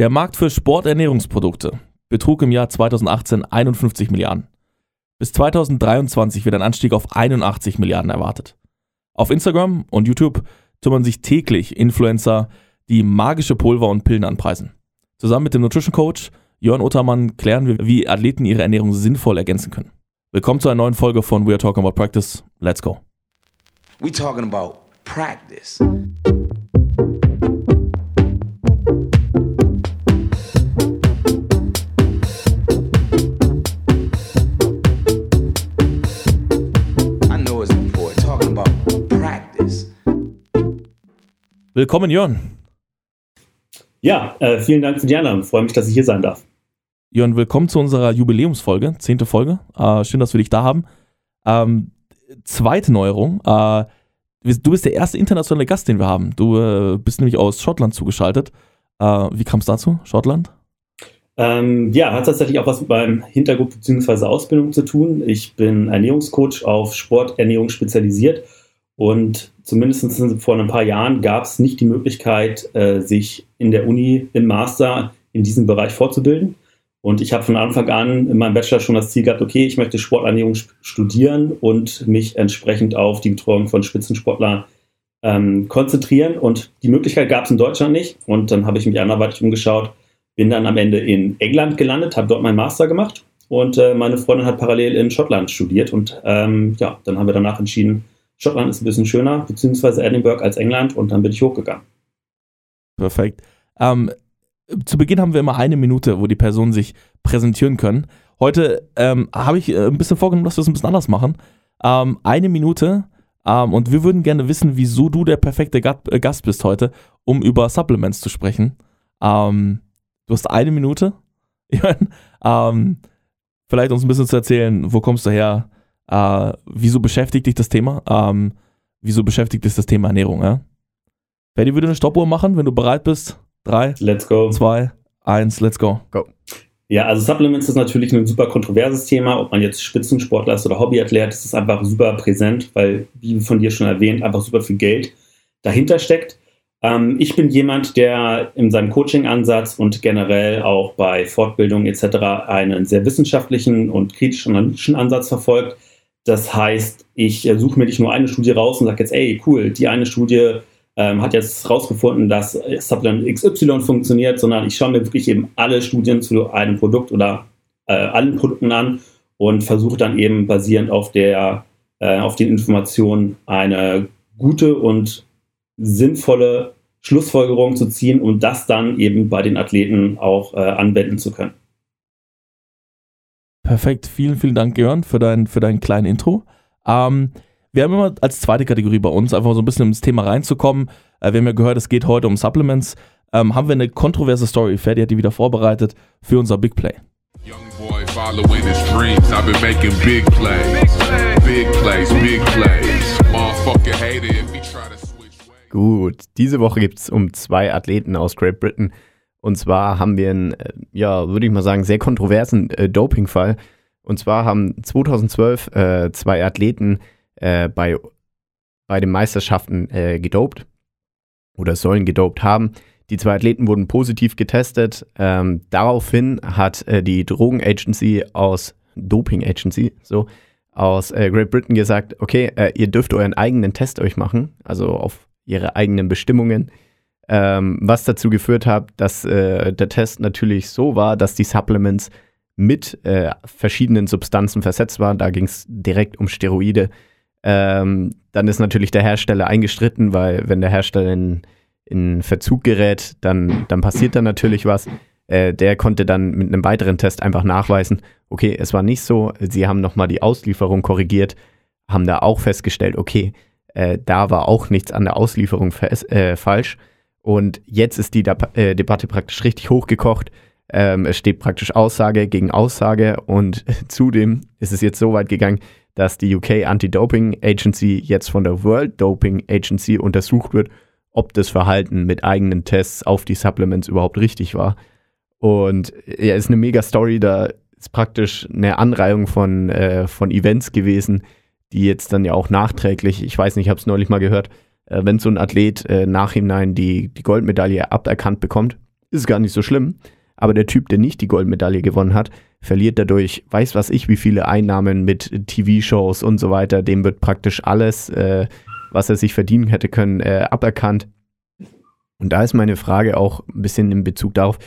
Der Markt für Sporternährungsprodukte betrug im Jahr 2018 51 Milliarden. Bis 2023 wird ein Anstieg auf 81 Milliarden erwartet. Auf Instagram und YouTube kümmern sich täglich Influencer, die magische Pulver und Pillen anpreisen. Zusammen mit dem Nutrition Coach Jörn Ottermann klären wir, wie Athleten ihre Ernährung sinnvoll ergänzen können. Willkommen zu einer neuen Folge von We Are Talking About Practice. Let's go. We talking about practice. Willkommen, Jörn. Ja, äh, vielen Dank für die Einladung. Freue mich, dass ich hier sein darf. Jörn, willkommen zu unserer Jubiläumsfolge, zehnte Folge. Äh, schön, dass wir dich da haben. Ähm, zweite Neuerung. Äh, du bist der erste internationale Gast, den wir haben. Du äh, bist nämlich aus Schottland zugeschaltet. Äh, wie kam es dazu, Schottland? Ähm, ja, hat tatsächlich auch was mit meinem Hintergrund bzw. Ausbildung zu tun. Ich bin Ernährungscoach auf Sporternährung spezialisiert und zumindest vor ein paar Jahren gab es nicht die Möglichkeit, äh, sich in der Uni im Master in diesem Bereich fortzubilden. Und ich habe von Anfang an in meinem Bachelor schon das Ziel gehabt, okay, ich möchte Sporternährung studieren und mich entsprechend auf die Betreuung von Spitzensportlern ähm, konzentrieren. Und die Möglichkeit gab es in Deutschland nicht. Und dann habe ich mich anderweitig umgeschaut, bin dann am Ende in England gelandet, habe dort meinen Master gemacht und äh, meine Freundin hat parallel in Schottland studiert. Und ähm, ja, dann haben wir danach entschieden, Schottland ist ein bisschen schöner, beziehungsweise Edinburgh als England und dann bin ich hochgegangen. Perfekt. Ähm, zu Beginn haben wir immer eine Minute, wo die Personen sich präsentieren können. Heute ähm, habe ich äh, ein bisschen vorgenommen, dass wir es ein bisschen anders machen. Ähm, eine Minute ähm, und wir würden gerne wissen, wieso du der perfekte äh, Gast bist heute, um über Supplements zu sprechen. Ähm, du hast eine Minute. Ähm, vielleicht uns ein bisschen zu erzählen, wo kommst du her? Äh, wieso beschäftigt dich das Thema? Ähm, wieso beschäftigt dich das Thema Ernährung? Ja? Ferdi würde eine Stoppuhr machen, wenn du bereit bist. Drei, Let's go. zwei, eins, let's go. Ja, also Supplements ist natürlich ein super kontroverses Thema, ob man jetzt Spitzensportler ist oder Hobbyathlet, das ist einfach super präsent, weil, wie von dir schon erwähnt, einfach super viel Geld dahinter steckt. Ähm, ich bin jemand, der in seinem Coaching-Ansatz und generell auch bei Fortbildung etc. einen sehr wissenschaftlichen und kritisch-analytischen Ansatz verfolgt. Das heißt, ich äh, suche mir nicht nur eine Studie raus und sage jetzt, ey, cool, die eine Studie ähm, hat jetzt herausgefunden, dass Supplement XY funktioniert, sondern ich schaue mir wirklich eben alle Studien zu einem Produkt oder äh, allen Produkten an und versuche dann eben basierend auf der äh, auf den Informationen eine gute und sinnvolle Schlussfolgerung zu ziehen, um das dann eben bei den Athleten auch äh, anwenden zu können. Perfekt, vielen, vielen Dank, Jörn, für dein, für dein kleines Intro. Ähm, wir haben immer als zweite Kategorie bei uns, einfach so ein bisschen ins Thema reinzukommen. Äh, wir haben ja gehört, es geht heute um Supplements. Ähm, haben wir eine kontroverse Story, Ferdi hat die wieder vorbereitet, für unser Big Play. Young boy following his dreams. I've been making big plays. Big plays, big plays. Motherfucker hate it if he try to switch ways. Gut, diese Woche gibt es um zwei Athleten aus Great Britain. Und zwar haben wir einen, äh, ja, würde ich mal sagen, sehr kontroversen äh, Dopingfall. Und zwar haben 2012 äh, zwei Athleten äh, bei, bei den Meisterschaften äh, gedopt oder sollen gedopt haben. Die zwei Athleten wurden positiv getestet. Ähm, daraufhin hat äh, die Drogenagency aus Doping Agency so aus äh, Great Britain gesagt, okay, äh, ihr dürft euren eigenen Test euch machen, also auf ihre eigenen Bestimmungen. Ähm, was dazu geführt hat, dass äh, der Test natürlich so war, dass die Supplements mit äh, verschiedenen Substanzen versetzt waren. Da ging es direkt um Steroide. Ähm, dann ist natürlich der Hersteller eingestritten, weil wenn der Hersteller in, in Verzug gerät, dann, dann passiert da natürlich was. Äh, der konnte dann mit einem weiteren Test einfach nachweisen, okay, es war nicht so. Sie haben nochmal die Auslieferung korrigiert, haben da auch festgestellt, okay, äh, da war auch nichts an der Auslieferung äh, falsch. Und jetzt ist die äh, Debatte praktisch richtig hochgekocht. Ähm, es steht praktisch Aussage gegen Aussage und zudem ist es jetzt so weit gegangen, dass die UK Anti-Doping Agency jetzt von der World Doping Agency untersucht wird, ob das Verhalten mit eigenen Tests auf die Supplements überhaupt richtig war. Und ja, ist eine mega Story, da ist praktisch eine Anreihung von, äh, von Events gewesen, die jetzt dann ja auch nachträglich, ich weiß nicht, ich habe es neulich mal gehört, äh, wenn so ein Athlet äh, nachhinein die, die Goldmedaille aberkannt bekommt, ist gar nicht so schlimm. Aber der Typ, der nicht die Goldmedaille gewonnen hat, verliert dadurch, weiß was ich, wie viele Einnahmen mit TV-Shows und so weiter. Dem wird praktisch alles, äh, was er sich verdienen hätte können, äh, aberkannt. Und da ist meine Frage auch ein bisschen in Bezug darauf,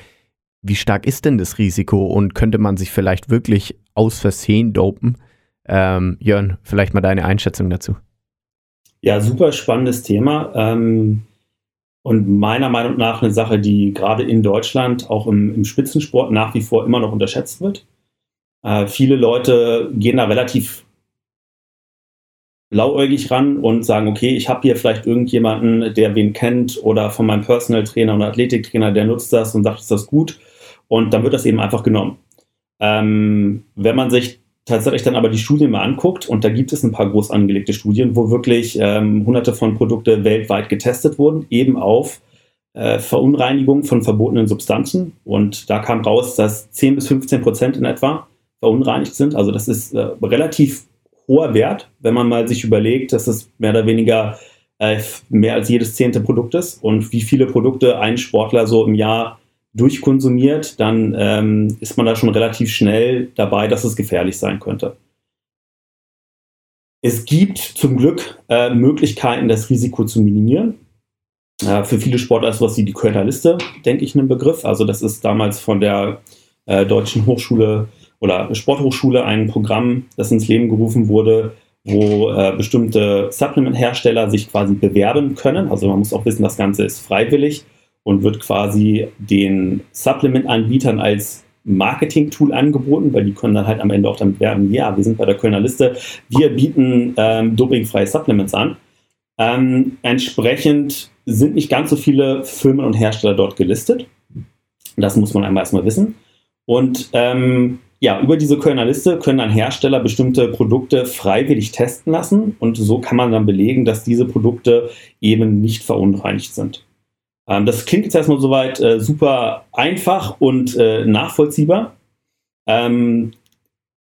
wie stark ist denn das Risiko und könnte man sich vielleicht wirklich aus Versehen dopen? Ähm, Jörn, vielleicht mal deine Einschätzung dazu. Ja, super spannendes Thema. Ähm, und meiner Meinung nach eine Sache, die gerade in Deutschland auch im, im Spitzensport nach wie vor immer noch unterschätzt wird. Äh, viele Leute gehen da relativ blauäugig ran und sagen, okay, ich habe hier vielleicht irgendjemanden, der wen kennt oder von meinem Personal Trainer oder Athletiktrainer, der nutzt das und sagt, ist das gut. Und dann wird das eben einfach genommen. Ähm, wenn man sich tatsächlich dann aber die Studien mal anguckt, und da gibt es ein paar groß angelegte Studien, wo wirklich ähm, hunderte von Produkte weltweit getestet wurden, eben auf äh, Verunreinigung von verbotenen Substanzen. Und da kam raus, dass 10 bis 15 Prozent in etwa verunreinigt sind. Also das ist äh, relativ hoher Wert, wenn man mal sich überlegt, dass es mehr oder weniger äh, mehr als jedes zehnte Produkt ist und wie viele Produkte ein Sportler so im Jahr durchkonsumiert, dann ähm, ist man da schon relativ schnell dabei, dass es gefährlich sein könnte. Es gibt zum Glück äh, Möglichkeiten, das Risiko zu minimieren. Äh, für viele Sportler ist sowas wie die Kölner Liste, denke ich, ein Begriff. Also das ist damals von der äh, Deutschen Hochschule oder Sporthochschule ein Programm, das ins Leben gerufen wurde, wo äh, bestimmte Supplement-Hersteller sich quasi bewerben können. Also man muss auch wissen, das Ganze ist freiwillig und wird quasi den Supplement-Anbietern als Marketing-Tool angeboten, weil die können dann halt am Ende auch damit werben, ja, wir sind bei der Kölner Liste, wir bieten ähm, dopingfreie Supplements an. Ähm, entsprechend sind nicht ganz so viele Firmen und Hersteller dort gelistet. Das muss man einmal erstmal wissen. Und ähm, ja, über diese Kölner Liste können dann Hersteller bestimmte Produkte freiwillig testen lassen und so kann man dann belegen, dass diese Produkte eben nicht verunreinigt sind. Ähm, das klingt jetzt erstmal soweit äh, super einfach und äh, nachvollziehbar. Ähm,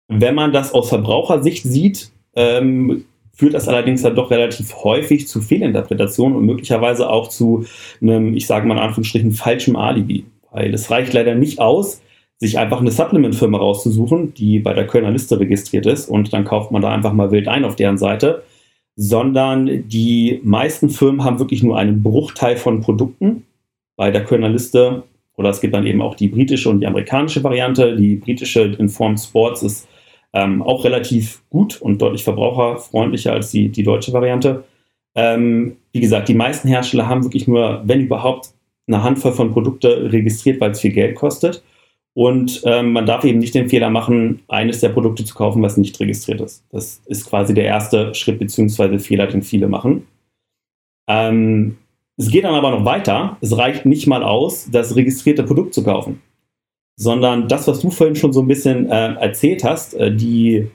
wenn man das aus Verbrauchersicht sieht, ähm, führt das allerdings dann doch relativ häufig zu Fehlinterpretationen und möglicherweise auch zu einem, ich sage mal in Anführungsstrichen, falschem Alibi. Weil es reicht leider nicht aus, sich einfach eine Supplement-Firma rauszusuchen, die bei der Kölner Liste registriert ist und dann kauft man da einfach mal wild ein auf deren Seite sondern die meisten Firmen haben wirklich nur einen Bruchteil von Produkten bei der Kölner Liste. Oder es gibt dann eben auch die britische und die amerikanische Variante. Die britische Informed Sports ist ähm, auch relativ gut und deutlich verbraucherfreundlicher als die, die deutsche Variante. Ähm, wie gesagt, die meisten Hersteller haben wirklich nur, wenn überhaupt, eine Handvoll von Produkte registriert, weil es viel Geld kostet. Und ähm, man darf eben nicht den Fehler machen, eines der Produkte zu kaufen, was nicht registriert ist. Das ist quasi der erste Schritt bzw. Fehler, den viele machen. Ähm, es geht dann aber noch weiter. Es reicht nicht mal aus, das registrierte Produkt zu kaufen, sondern das, was du vorhin schon so ein bisschen äh, erzählt hast, äh, die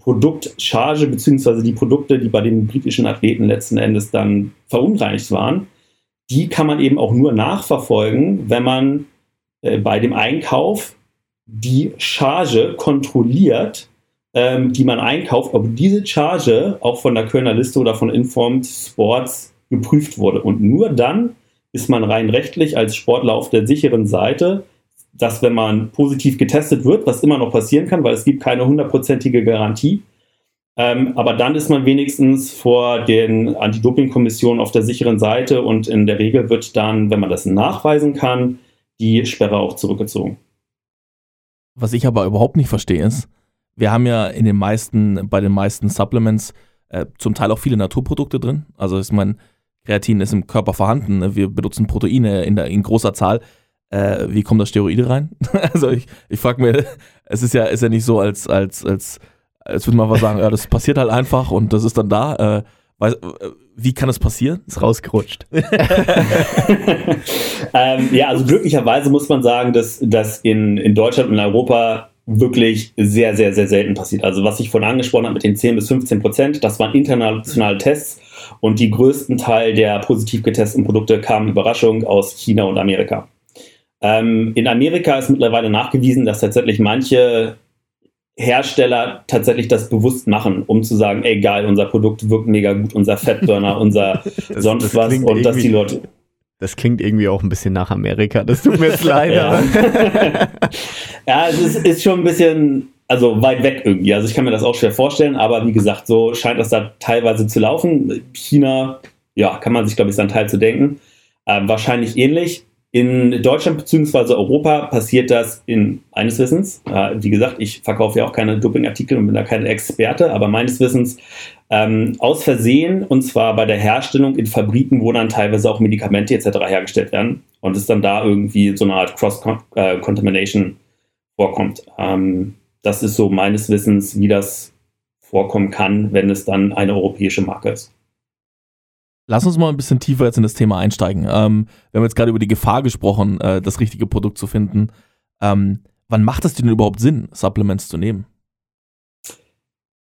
Produktcharge bzw. die Produkte, die bei den britischen Athleten letzten Endes dann verunreinigt waren, die kann man eben auch nur nachverfolgen, wenn man äh, bei dem Einkauf die Charge kontrolliert, ähm, die man einkauft, ob diese Charge auch von der Kölner Liste oder von Informed Sports geprüft wurde. Und nur dann ist man rein rechtlich als Sportler auf der sicheren Seite, dass wenn man positiv getestet wird, was immer noch passieren kann, weil es gibt keine hundertprozentige Garantie, ähm, aber dann ist man wenigstens vor den Anti-Doping-Kommissionen auf der sicheren Seite und in der Regel wird dann, wenn man das nachweisen kann, die Sperre auch zurückgezogen. Was ich aber überhaupt nicht verstehe ist, wir haben ja in den meisten, bei den meisten Supplements äh, zum Teil auch viele Naturprodukte drin. Also ich meine, Kreatin ist im Körper vorhanden. Ne? Wir benutzen Proteine in, der, in großer Zahl. Äh, wie kommen da Steroide rein? also ich, ich frage mir, es ist ja, ist ja nicht so, als, als, als, als würde man einfach sagen, ja, das passiert halt einfach und das ist dann da. Äh, weiß, wie kann das passieren? Ist rausgerutscht. ähm, ja, also glücklicherweise muss man sagen, dass das in, in Deutschland und in Europa wirklich sehr, sehr, sehr selten passiert. Also was ich vorhin angesprochen habe mit den 10 bis 15 Prozent, das waren internationale Tests und die größten Teil der positiv getesteten Produkte kamen Überraschung aus China und Amerika. Ähm, in Amerika ist mittlerweile nachgewiesen, dass tatsächlich manche Hersteller tatsächlich das bewusst machen, um zu sagen, ey geil, unser Produkt wirkt mega gut, unser Fettburner, unser das, sonst das was und dass die Leute. Das klingt irgendwie auch ein bisschen nach Amerika. Das tut mir jetzt leid. Ja. Ja, es ist, ist schon ein bisschen, also weit weg irgendwie. Also ich kann mir das auch schwer vorstellen, aber wie gesagt, so scheint das da teilweise zu laufen. China, ja, kann man sich, glaube ich, seinen Teil zu denken. Ähm, wahrscheinlich ähnlich. In Deutschland bzw. Europa passiert das in meines Wissens. Äh, wie gesagt, ich verkaufe ja auch keine Dopingartikel und bin da kein Experte, aber meines Wissens ähm, aus Versehen und zwar bei der Herstellung in Fabriken, wo dann teilweise auch Medikamente etc. hergestellt werden und es dann da irgendwie so eine Art Cross-Contamination vorkommt. Ähm, das ist so meines Wissens, wie das vorkommen kann, wenn es dann eine europäische Marke ist. Lass uns mal ein bisschen tiefer jetzt in das Thema einsteigen. Ähm, wir haben jetzt gerade über die Gefahr gesprochen, äh, das richtige Produkt zu finden. Ähm, wann macht es denn überhaupt Sinn, Supplements zu nehmen?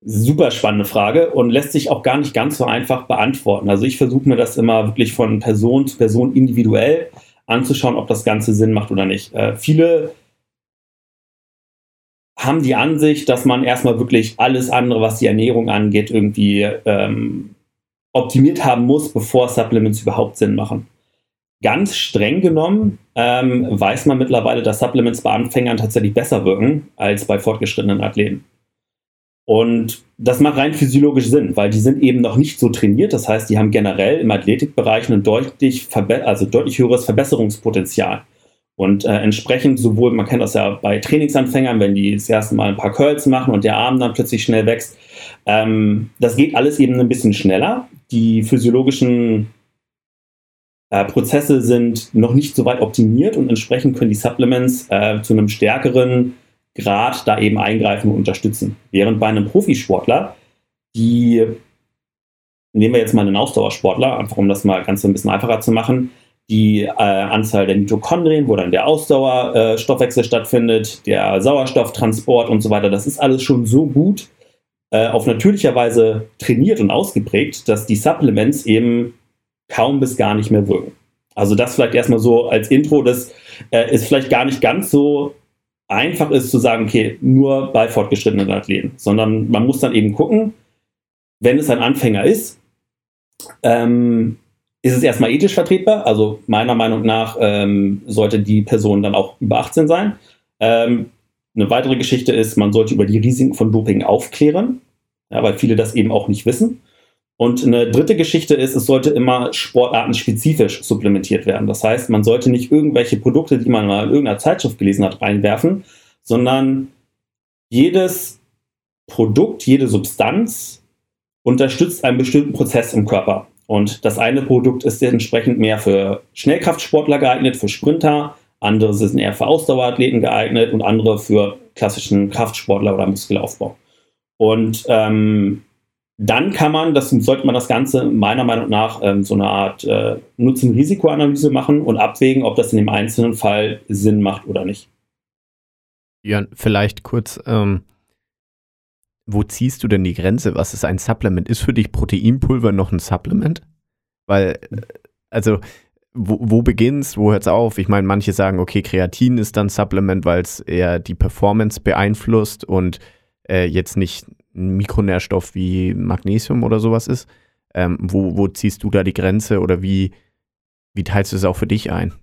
Super spannende Frage und lässt sich auch gar nicht ganz so einfach beantworten. Also ich versuche mir das immer wirklich von Person zu Person individuell anzuschauen, ob das Ganze Sinn macht oder nicht. Äh, viele haben die Ansicht, dass man erstmal wirklich alles andere, was die Ernährung angeht, irgendwie ähm, optimiert haben muss, bevor Supplements überhaupt Sinn machen. Ganz streng genommen ähm, weiß man mittlerweile, dass Supplements bei Anfängern tatsächlich besser wirken als bei fortgeschrittenen Athleten. Und das macht rein physiologisch Sinn, weil die sind eben noch nicht so trainiert. Das heißt, die haben generell im Athletikbereich ein deutlich, also deutlich höheres Verbesserungspotenzial. Und äh, entsprechend sowohl, man kennt das ja bei Trainingsanfängern, wenn die das erste Mal ein paar Curls machen und der Arm dann plötzlich schnell wächst. Ähm, das geht alles eben ein bisschen schneller. Die physiologischen äh, Prozesse sind noch nicht so weit optimiert und entsprechend können die Supplements äh, zu einem stärkeren Grad da eben eingreifen und unterstützen. Während bei einem Profisportler, die, nehmen wir jetzt mal einen Ausdauersportler, einfach um das mal ganz ein bisschen einfacher zu machen, die äh, Anzahl der Mitochondrien, wo dann der Ausdauerstoffwechsel äh, stattfindet, der Sauerstofftransport und so weiter, das ist alles schon so gut äh, auf natürlicher Weise trainiert und ausgeprägt, dass die Supplements eben kaum bis gar nicht mehr wirken. Also das vielleicht erstmal so als Intro, das äh, ist vielleicht gar nicht ganz so einfach ist zu sagen, okay, nur bei fortgeschrittenen Athleten, sondern man muss dann eben gucken, wenn es ein Anfänger ist, ähm, ist es erstmal ethisch vertretbar. Also meiner Meinung nach ähm, sollte die Person dann auch über 18 sein. Ähm, eine weitere Geschichte ist, man sollte über die Risiken von Doping aufklären, ja, weil viele das eben auch nicht wissen. Und eine dritte Geschichte ist, es sollte immer sportartenspezifisch supplementiert werden. Das heißt, man sollte nicht irgendwelche Produkte, die man mal in irgendeiner Zeitschrift gelesen hat, reinwerfen, sondern jedes Produkt, jede Substanz unterstützt einen bestimmten Prozess im Körper. Und das eine Produkt ist entsprechend mehr für Schnellkraftsportler geeignet, für Sprinter, andere sind eher für Ausdauerathleten geeignet und andere für klassischen Kraftsportler oder Muskelaufbau. Und ähm, dann kann man, das sollte man das Ganze meiner Meinung nach ähm, so eine Art äh, Nutzen-Risiko-Analyse machen und abwägen, ob das in dem einzelnen Fall Sinn macht oder nicht. Jörn, vielleicht kurz, ähm, wo ziehst du denn die Grenze? Was ist ein Supplement? Ist für dich Proteinpulver noch ein Supplement? Weil, äh, also, wo, wo beginnst, wo hört's auf? Ich meine, manche sagen, okay, Kreatin ist dann Supplement, weil es eher die Performance beeinflusst und äh, jetzt nicht ein Mikronährstoff wie Magnesium oder sowas ist. Ähm, wo, wo ziehst du da die Grenze oder wie, wie teilst du es auch für dich ein?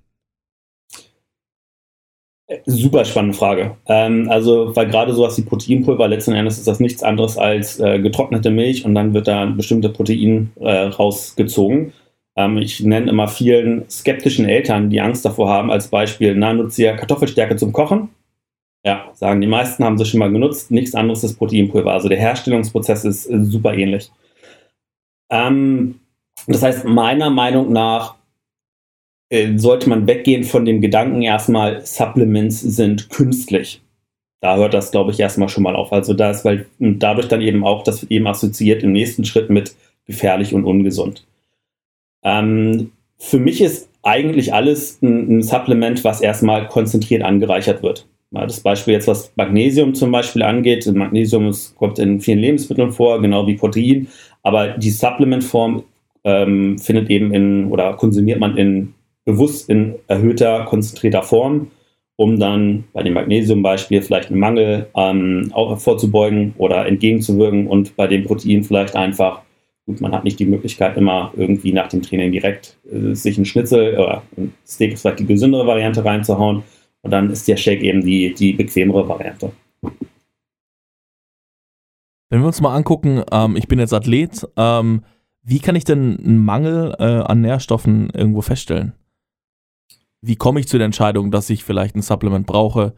Super spannende Frage. Ähm, also, weil gerade sowas wie Proteinpulver, letzten Endes ist das nichts anderes als äh, getrocknete Milch und dann wird da bestimmte Protein äh, rausgezogen. Ähm, ich nenne immer vielen skeptischen Eltern, die Angst davor haben, als Beispiel, na, nutzt ihr Kartoffelstärke zum Kochen? Ja, sagen die meisten, haben sie schon mal genutzt. Nichts anderes ist Proteinpulver. Also der Herstellungsprozess ist äh, super ähnlich. Ähm, das heißt, meiner Meinung nach äh, sollte man weggehen von dem Gedanken erstmal, Supplements sind künstlich. Da hört das, glaube ich, erstmal schon mal auf. Also da ist, weil dadurch dann eben auch, das wird eben assoziiert im nächsten Schritt mit gefährlich und ungesund. Ähm, für mich ist eigentlich alles ein, ein Supplement, was erstmal konzentriert angereichert wird. Das Beispiel jetzt, was Magnesium zum Beispiel angeht. Magnesium ist, kommt in vielen Lebensmitteln vor, genau wie Protein. Aber die Supplementform ähm, findet eben in oder konsumiert man in bewusst in erhöhter, konzentrierter Form, um dann bei dem Magnesium-Beispiel vielleicht einen Mangel ähm, auch vorzubeugen oder entgegenzuwirken und bei dem Protein vielleicht einfach Gut, man hat nicht die Möglichkeit, immer irgendwie nach dem Training direkt äh, sich ein Schnitzel oder ein Steak ist vielleicht die gesündere Variante reinzuhauen. Und dann ist der Shake eben die, die bequemere Variante. Wenn wir uns mal angucken, ähm, ich bin jetzt Athlet, ähm, wie kann ich denn einen Mangel äh, an Nährstoffen irgendwo feststellen? Wie komme ich zu der Entscheidung, dass ich vielleicht ein Supplement brauche?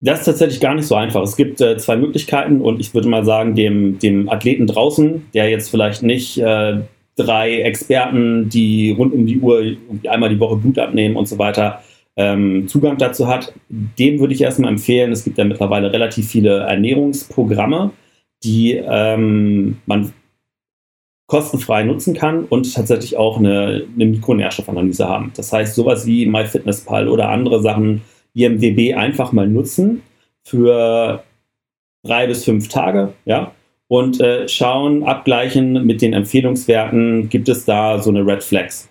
Das ist tatsächlich gar nicht so einfach. Es gibt äh, zwei Möglichkeiten und ich würde mal sagen, dem, dem Athleten draußen, der jetzt vielleicht nicht äh, drei Experten, die rund um die Uhr einmal die Woche Blut abnehmen und so weiter, ähm, Zugang dazu hat, dem würde ich erstmal empfehlen. Es gibt ja mittlerweile relativ viele Ernährungsprogramme, die ähm, man kostenfrei nutzen kann und tatsächlich auch eine, eine Mikronährstoffanalyse haben. Das heißt, sowas wie MyFitnessPal oder andere Sachen, IMDB einfach mal nutzen für drei bis fünf Tage, ja, und äh, schauen, abgleichen mit den Empfehlungswerten, gibt es da so eine Red Flags.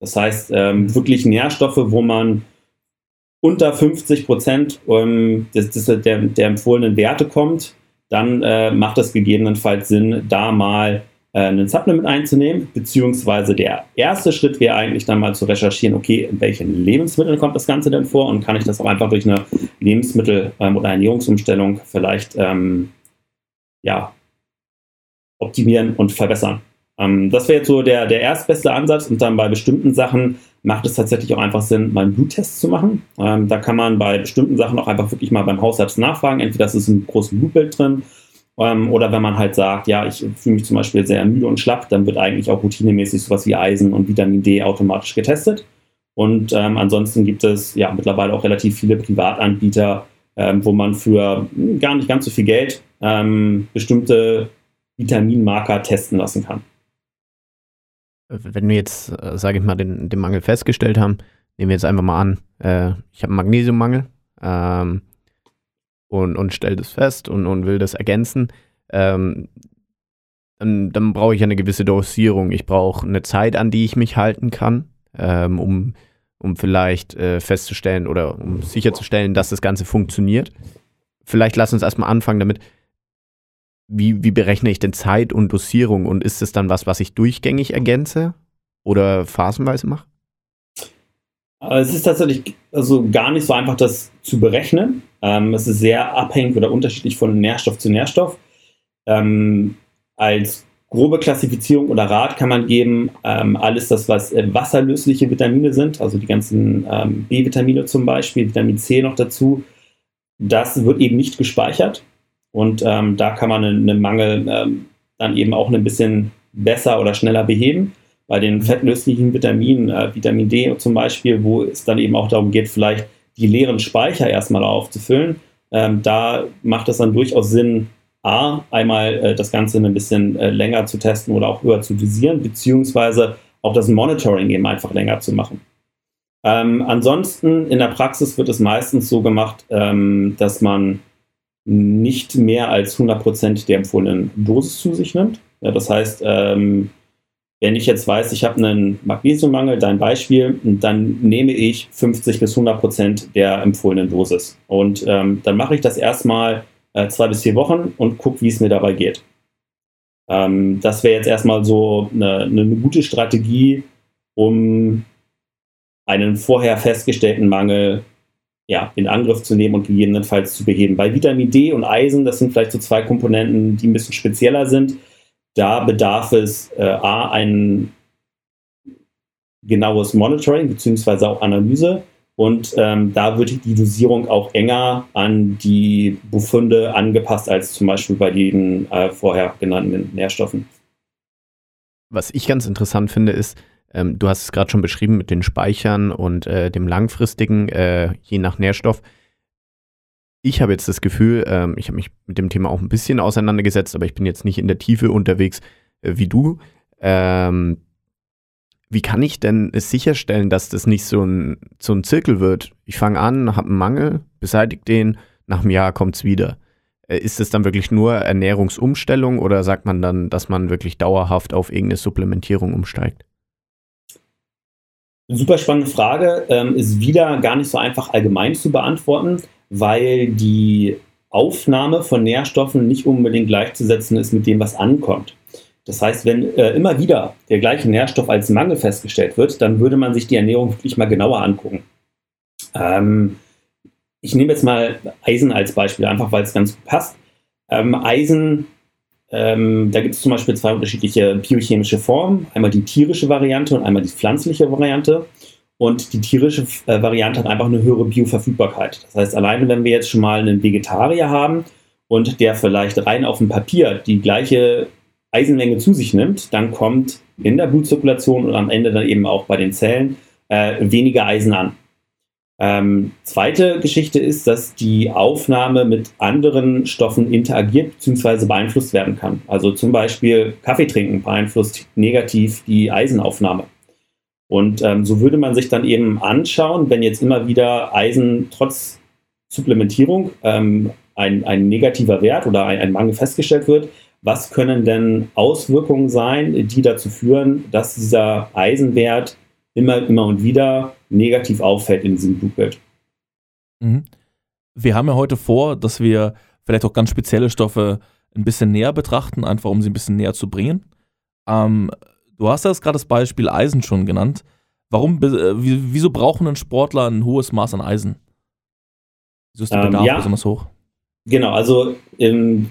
Das heißt, ähm, wirklich Nährstoffe, wo man unter 50 Prozent ähm, des, des, der, der empfohlenen Werte kommt, dann äh, macht es gegebenenfalls Sinn, da mal einen Supplement einzunehmen, beziehungsweise der erste Schritt wäre eigentlich dann mal zu recherchieren, okay, in welchen Lebensmitteln kommt das Ganze denn vor und kann ich das auch einfach durch eine Lebensmittel- ähm, oder Ernährungsumstellung vielleicht ähm, ja, optimieren und verbessern. Ähm, das wäre jetzt so der, der erstbeste Ansatz und dann bei bestimmten Sachen macht es tatsächlich auch einfach Sinn, mal einen Bluttest zu machen. Ähm, da kann man bei bestimmten Sachen auch einfach wirklich mal beim Hausarzt nachfragen. Entweder ist es ein großes Blutbild drin ähm, oder wenn man halt sagt, ja, ich fühle mich zum Beispiel sehr müde und schlapp, dann wird eigentlich auch routinemäßig sowas wie Eisen und Vitamin D automatisch getestet. Und ähm, ansonsten gibt es ja mittlerweile auch relativ viele Privatanbieter, ähm, wo man für gar nicht ganz so viel Geld ähm, bestimmte Vitaminmarker testen lassen kann. Wenn wir jetzt, äh, sage ich mal, den, den Mangel festgestellt haben, nehmen wir jetzt einfach mal an, äh, ich habe einen Magnesiummangel, ähm, und, und stelle das fest und, und will das ergänzen, ähm, dann, dann brauche ich eine gewisse Dosierung. Ich brauche eine Zeit, an die ich mich halten kann, ähm, um, um vielleicht äh, festzustellen oder um sicherzustellen, dass das Ganze funktioniert. Vielleicht lass uns erstmal anfangen damit, wie, wie berechne ich denn Zeit und Dosierung und ist es dann was, was ich durchgängig ergänze oder phasenweise mache? Es ist tatsächlich also gar nicht so einfach, das zu berechnen. Ähm, es ist sehr abhängig oder unterschiedlich von Nährstoff zu Nährstoff. Ähm, als grobe Klassifizierung oder Rat kann man geben, ähm, alles das, was äh, wasserlösliche Vitamine sind, also die ganzen ähm, B-Vitamine zum Beispiel, Vitamin C noch dazu, das wird eben nicht gespeichert. Und ähm, da kann man einen, einen Mangel ähm, dann eben auch ein bisschen besser oder schneller beheben bei den fettlöslichen Vitaminen, äh, Vitamin D zum Beispiel, wo es dann eben auch darum geht, vielleicht die leeren Speicher erstmal aufzufüllen. Ähm, da macht es dann durchaus Sinn, A, einmal äh, das Ganze ein bisschen äh, länger zu testen oder auch höher zu visieren, beziehungsweise auch das Monitoring eben einfach länger zu machen. Ähm, ansonsten in der Praxis wird es meistens so gemacht, ähm, dass man nicht mehr als 100% der empfohlenen Dosis zu sich nimmt. Ja, das heißt, ähm, wenn ich jetzt weiß, ich habe einen Magnesiummangel, dein Beispiel, dann nehme ich 50 bis 100 Prozent der empfohlenen Dosis. Und ähm, dann mache ich das erstmal äh, zwei bis vier Wochen und gucke, wie es mir dabei geht. Ähm, das wäre jetzt erstmal so eine, eine, gute Strategie, um einen vorher festgestellten Mangel ja, in Angriff zu nehmen und gegebenenfalls zu beheben. Bei Vitamin D und Eisen, das sind vielleicht so zwei Komponenten, die ein bisschen spezieller sind da bedarf es äh, A, ein genaues Monitoring beziehungsweise auch Analyse. Und ähm, da wird die Dosierung auch enger an die Befunde angepasst als zum Beispiel bei den äh, vorher genannten Nährstoffen. Was ich ganz interessant finde, ist, ähm, du hast es gerade schon beschrieben mit den Speichern und äh, dem langfristigen, äh, je nach Nährstoff ich habe jetzt das Gefühl, ähm, ich habe mich mit dem Thema auch ein bisschen auseinandergesetzt, aber ich bin jetzt nicht in der Tiefe unterwegs äh, wie du. Ähm, wie kann ich denn es sicherstellen, dass das nicht so ein, so ein Zirkel wird? Ich fange an, habe einen Mangel, beseitige den, nach einem Jahr kommt es wieder. Äh, ist es dann wirklich nur Ernährungsumstellung oder sagt man dann, dass man wirklich dauerhaft auf irgendeine Supplementierung umsteigt? Super spannende Frage, ähm, ist wieder gar nicht so einfach allgemein zu beantworten weil die Aufnahme von Nährstoffen nicht unbedingt gleichzusetzen ist mit dem, was ankommt. Das heißt, wenn äh, immer wieder der gleiche Nährstoff als Mangel festgestellt wird, dann würde man sich die Ernährung wirklich mal genauer angucken. Ähm, ich nehme jetzt mal Eisen als Beispiel, einfach weil es ganz gut passt. Ähm, Eisen, ähm, da gibt es zum Beispiel zwei unterschiedliche biochemische Formen. Einmal die tierische Variante und einmal die pflanzliche Variante. Und die tierische äh, Variante hat einfach eine höhere Bioverfügbarkeit. Das heißt, alleine wenn wir jetzt schon mal einen Vegetarier haben und der vielleicht rein auf dem Papier die gleiche Eisenmenge zu sich nimmt, dann kommt in der Blutzirkulation und am Ende dann eben auch bei den Zellen äh, weniger Eisen an. Ähm, zweite Geschichte ist, dass die Aufnahme mit anderen Stoffen interagiert bzw. beeinflusst werden kann. Also zum Beispiel Kaffee trinken beeinflusst negativ die Eisenaufnahme. Und ähm, so würde man sich dann eben anschauen, wenn jetzt immer wieder Eisen trotz Supplementierung ähm, ein, ein negativer Wert oder ein, ein Mangel festgestellt wird, was können denn Auswirkungen sein, die dazu führen, dass dieser Eisenwert immer, immer und wieder negativ auffällt in diesem Blutbild. Mhm. Wir haben ja heute vor, dass wir vielleicht auch ganz spezielle Stoffe ein bisschen näher betrachten, einfach um sie ein bisschen näher zu bringen. Ähm, du hast ja gerade das Beispiel Eisen schon genannt. Warum, äh, wieso brauchen ein Sportler ein hohes Maß an Eisen? Wieso ist der ähm, Bedarf ähm, ja. besonders hoch? Genau, also im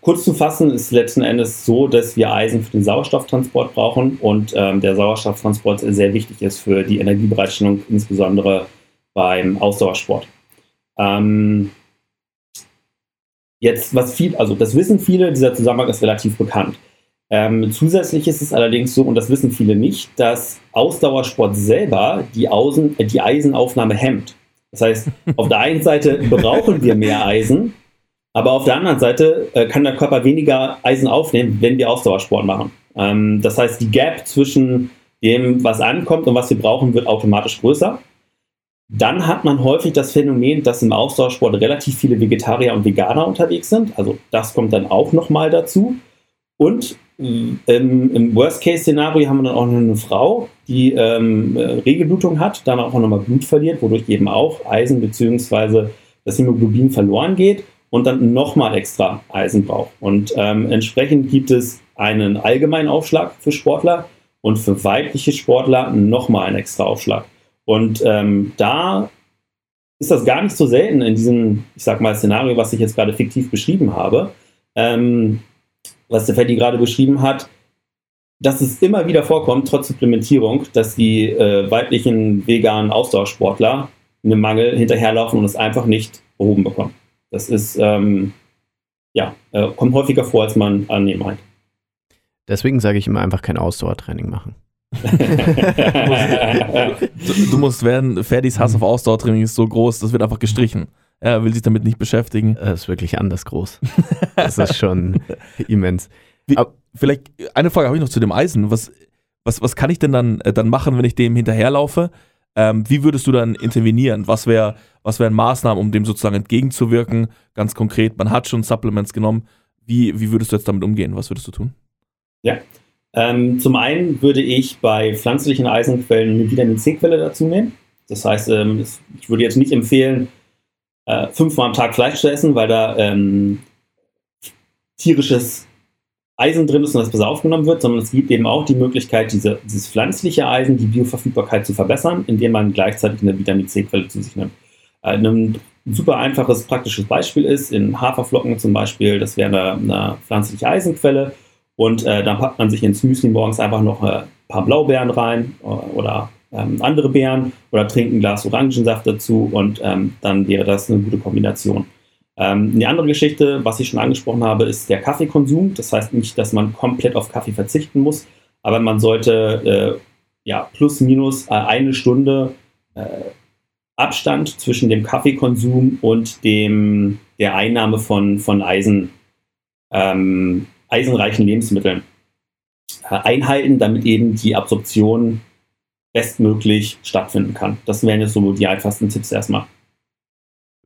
kurz zu fassen ist letzten Endes so, dass wir Eisen für den Sauerstofftransport brauchen und ähm, der Sauerstofftransport sehr wichtig ist für die Energiebereitstellung, insbesondere beim Ausdauersport. Ähm, jetzt, was viel, also das wissen viele, dieser Zusammenhang ist relativ bekannt. Ähm, zusätzlich ist es allerdings so, und das wissen viele nicht, dass Ausdauersport selber die, Außen, äh, die Eisenaufnahme hemmt. Das heißt, auf der einen Seite brauchen wir mehr Eisen, aber auf der anderen Seite äh, kann der Körper weniger Eisen aufnehmen, wenn wir Ausdauersport machen. Ähm, das heißt, die Gap zwischen dem, was ankommt und was wir brauchen, wird automatisch größer. Dann hat man häufig das Phänomen, dass im Ausdauersport relativ viele Vegetarier und Veganer unterwegs sind. Also das kommt dann auch nochmal dazu. Und ähm, im Worst-Case-Szenario haben wir dann auch noch eine Frau, die ähm, Regelblutung hat, dann auch nochmal Blut verliert, wodurch eben auch Eisen bzw. das Hämoglobin verloren geht und dann nochmal extra Eisen braucht. Und ähm, entsprechend gibt es einen allgemeinen Aufschlag für Sportler und für weibliche Sportler nochmal einen extra Aufschlag. Und ähm, da ist das gar nicht so selten in diesem, ich sag mal, Szenario, was ich jetzt gerade fiktiv beschrieben habe, ähm, was der Fetti gerade beschrieben hat, dass es immer wieder vorkommt, trotz Supplementierung, dass die äh, weiblichen veganen Ausdauersportler einem Mangel hinterherlaufen und es einfach nicht behoben bekommen. Das ist, ähm, ja, äh, kommt häufiger vor, als man annehmen meint. Deswegen sage ich immer einfach kein Ausdauertraining machen. du, du, musst werden, Ferdis Hass auf Ausdauertraining ist so groß, das wird einfach gestrichen. Er will sich damit nicht beschäftigen. Das ist wirklich anders groß. Das ist schon immens. Wie, vielleicht eine Frage habe ich noch zu dem Eisen. Was, was, was kann ich denn dann, äh, dann machen, wenn ich dem hinterherlaufe? Ähm, wie würdest du dann intervenieren? Was, wär, was wären Maßnahmen, um dem sozusagen entgegenzuwirken? Ganz konkret, man hat schon Supplements genommen. Wie, wie würdest du jetzt damit umgehen? Was würdest du tun? Ja, ähm, zum einen würde ich bei pflanzlichen Eisenquellen eine Vitamin C-Quelle dazu nehmen. Das heißt, ähm, ich würde jetzt nicht empfehlen, äh, fünfmal am Tag Fleisch zu essen, weil da ähm, tierisches Eisen drin ist und das besser aufgenommen wird, sondern es gibt eben auch die Möglichkeit, diese, dieses pflanzliche Eisen, die Bioverfügbarkeit zu verbessern, indem man gleichzeitig eine Vitamin C-Quelle zu sich nimmt. Äh, ein super einfaches, praktisches Beispiel ist in Haferflocken zum Beispiel, das wäre eine, eine pflanzliche Eisenquelle und äh, dann packt man sich ins Müsli morgens einfach noch ein paar Blaubeeren rein äh, oder ähm, andere Beeren oder trinkt ein Glas Orangensaft dazu und ähm, dann wäre das eine gute Kombination. Ähm, eine andere Geschichte, was ich schon angesprochen habe, ist der Kaffeekonsum. Das heißt nicht, dass man komplett auf Kaffee verzichten muss, aber man sollte äh, ja, plus minus äh, eine Stunde äh, Abstand zwischen dem Kaffeekonsum und dem, der Einnahme von, von Eisen, ähm, eisenreichen Lebensmitteln äh, einhalten, damit eben die Absorption bestmöglich stattfinden kann. Das wären jetzt so die einfachsten Tipps erstmal.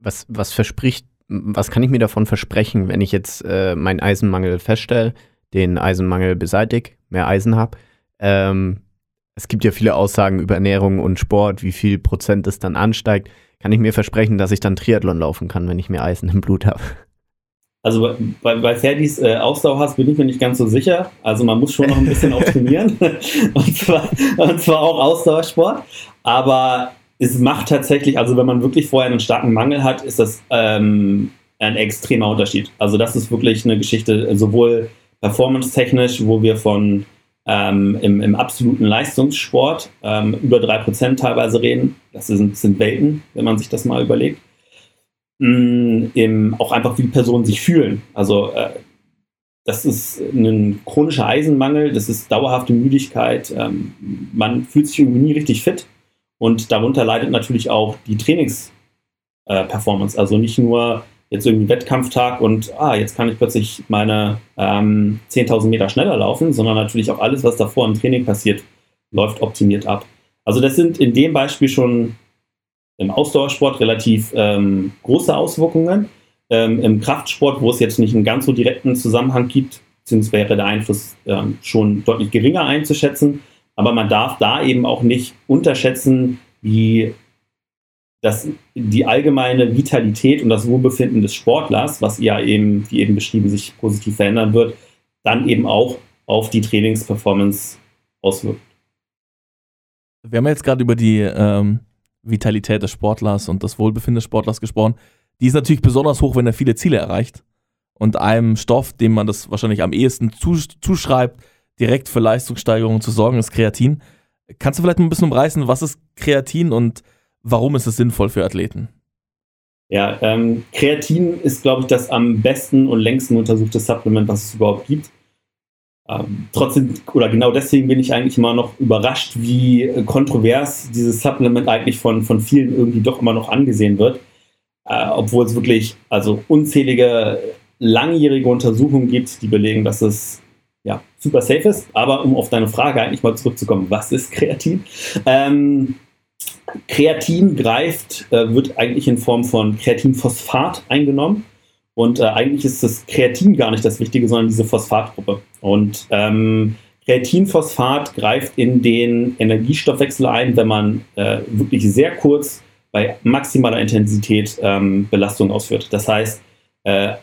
Was, was verspricht was kann ich mir davon versprechen, wenn ich jetzt äh, meinen Eisenmangel feststelle, den Eisenmangel beseitige, mehr Eisen habe? Ähm, es gibt ja viele Aussagen über Ernährung und Sport, wie viel Prozent es dann ansteigt. Kann ich mir versprechen, dass ich dann Triathlon laufen kann, wenn ich mehr Eisen im Blut habe? Also bei, bei Ferdis äh, Ausdauer hast, bin ich mir nicht ganz so sicher. Also man muss schon noch ein bisschen auch trainieren. und, zwar, und zwar auch Ausdauersport. Aber es macht tatsächlich, also wenn man wirklich vorher einen starken Mangel hat, ist das ähm, ein extremer Unterschied. Also das ist wirklich eine Geschichte, sowohl performance-technisch, wo wir von ähm, im, im, absoluten Leistungssport ähm, über 3% teilweise reden. Das sind, sind Welten, wenn man sich das mal überlegt. Mm, im, auch einfach, wie Personen sich fühlen. Also äh, das ist ein chronischer Eisenmangel, das ist dauerhafte Müdigkeit. Ähm, man fühlt sich irgendwie nie richtig fit und darunter leidet natürlich auch die Trainingsperformance. Äh, also nicht nur jetzt irgendwie Wettkampftag und ah, jetzt kann ich plötzlich meine ähm, 10.000 Meter schneller laufen, sondern natürlich auch alles, was davor im Training passiert, läuft optimiert ab. Also das sind in dem Beispiel schon im Ausdauersport relativ ähm, große Auswirkungen. Ähm, Im Kraftsport, wo es jetzt nicht einen ganz so direkten Zusammenhang gibt, beziehungsweise wäre der Einfluss ähm, schon deutlich geringer einzuschätzen. Aber man darf da eben auch nicht unterschätzen, wie dass die allgemeine Vitalität und das Wohlbefinden des Sportlers, was ja eben, wie eben beschrieben, sich positiv verändern wird, dann eben auch auf die Trainingsperformance auswirkt. Wir haben jetzt gerade über die ähm, Vitalität des Sportlers und das Wohlbefinden des Sportlers gesprochen. Die ist natürlich besonders hoch, wenn er viele Ziele erreicht. Und einem Stoff, dem man das wahrscheinlich am ehesten zuschreibt, direkt für Leistungssteigerungen zu sorgen, ist Kreatin. Kannst du vielleicht ein bisschen umreißen, was ist Kreatin und warum ist es sinnvoll für Athleten? Ja, ähm, Kreatin ist, glaube ich, das am besten und längsten untersuchte Supplement, was es überhaupt gibt. Ähm, trotzdem, oder genau deswegen bin ich eigentlich immer noch überrascht, wie kontrovers dieses Supplement eigentlich von, von vielen irgendwie doch immer noch angesehen wird. Äh, obwohl es wirklich also unzählige langjährige Untersuchungen gibt, die belegen, dass es ja, super safe ist. Aber um auf deine Frage eigentlich mal zurückzukommen, was ist Kreatin? Ähm, Kreatin greift, äh, wird eigentlich in Form von Kreatinphosphat eingenommen. Und äh, eigentlich ist das Kreatin gar nicht das Wichtige, sondern diese Phosphatgruppe. Und ähm, Kreatinphosphat greift in den Energiestoffwechsel ein, wenn man äh, wirklich sehr kurz bei maximaler Intensität ähm, Belastung ausführt. Das heißt, äh,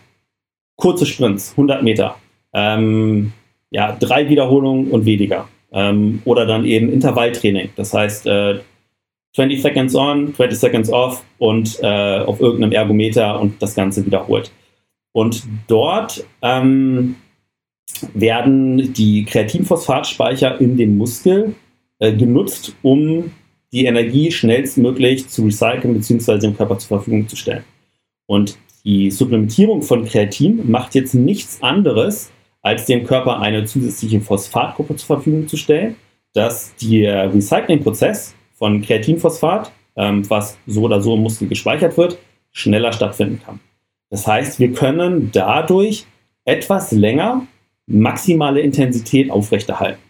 kurze Sprints, 100 Meter, ähm, ja, drei Wiederholungen und weniger. Ähm, oder dann eben Intervalltraining. Das heißt, äh, 20 Seconds on, 20 Seconds off und äh, auf irgendeinem Ergometer und das Ganze wiederholt. Und dort ähm, werden die Kreatinphosphatspeicher in dem Muskel äh, genutzt, um die Energie schnellstmöglich zu recyceln bzw. dem Körper zur Verfügung zu stellen. Und die Supplementierung von Kreatin macht jetzt nichts anderes, als dem Körper eine zusätzliche Phosphatgruppe zur Verfügung zu stellen, dass der Recyclingprozess von Kreatinphosphat, ähm, was so oder so im Muskel gespeichert wird, schneller stattfinden kann. Das heißt, wir können dadurch etwas länger maximale Intensität aufrechterhalten.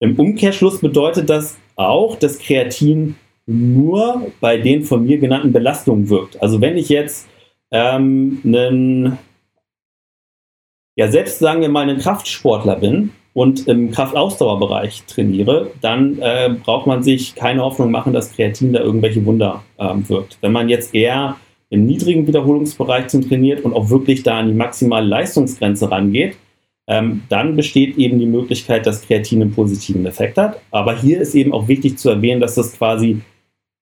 Im Umkehrschluss bedeutet das auch, dass Kreatin nur bei den von mir genannten Belastungen wirkt. Also wenn ich jetzt ähm, einen, ja selbst sagen wir mal einen Kraftsportler bin und im Kraftausdauerbereich trainiere, dann äh, braucht man sich keine Hoffnung machen, dass Kreatin da irgendwelche Wunder ähm, wirkt. Wenn man jetzt eher im niedrigen Wiederholungsbereich trainiert und auch wirklich da an die maximale Leistungsgrenze rangeht, ähm, dann besteht eben die Möglichkeit, dass Kreatin einen positiven Effekt hat. Aber hier ist eben auch wichtig zu erwähnen, dass das quasi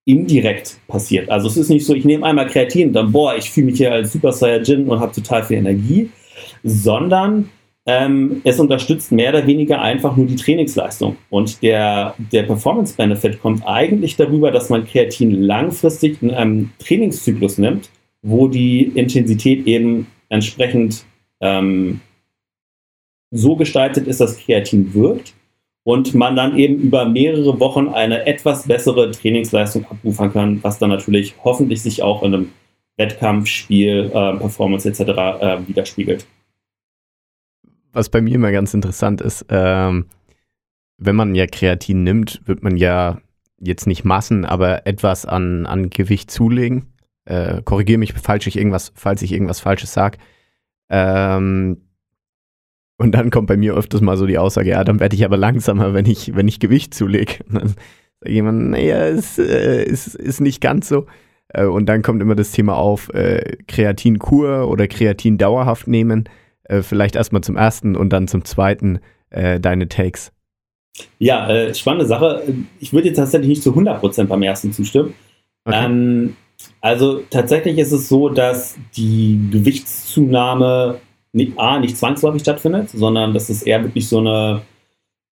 indirekt passiert. Also es ist nicht so, ich nehme einmal Kreatin und dann, boah, ich fühle mich hier als Super Saiyajin und habe total viel Energie, sondern ähm, es unterstützt mehr oder weniger einfach nur die Trainingsleistung. Und der, der Performance-Benefit kommt eigentlich darüber, dass man Kreatin langfristig in einem Trainingszyklus nimmt, wo die Intensität eben entsprechend ähm, so gestaltet ist, dass Kreatin wirkt und man dann eben über mehrere Wochen eine etwas bessere Trainingsleistung abrufen kann, was dann natürlich hoffentlich sich auch in einem Wettkampf, Spiel, äh, Performance etc. Äh, widerspiegelt. Was bei mir immer ganz interessant ist, ähm, wenn man ja Kreatin nimmt, wird man ja jetzt nicht Massen, aber etwas an, an Gewicht zulegen. Äh, Korrigiere mich, falls ich irgendwas, falls ich irgendwas Falsches sage. Ähm, Und dann kommt bei mir öfters mal so die Aussage, ja, dann werde ich aber langsamer, wenn ich, wenn ich Gewicht zulege. Und dann sagt jemand, naja, es äh, ist, ist nicht ganz so. Äh, und dann kommt immer das Thema auf, äh, Kreatinkur oder Kreatin dauerhaft nehmen. Äh, vielleicht erstmal zum ersten und dann zum zweiten äh, deine Takes. Ja, äh, spannende Sache. Ich würde jetzt tatsächlich nicht zu 100% beim ersten zustimmen. Okay. Ähm, also tatsächlich ist es so, dass die Gewichtszunahme nicht, A, nicht zwangsläufig stattfindet, sondern das ist eher wirklich so eine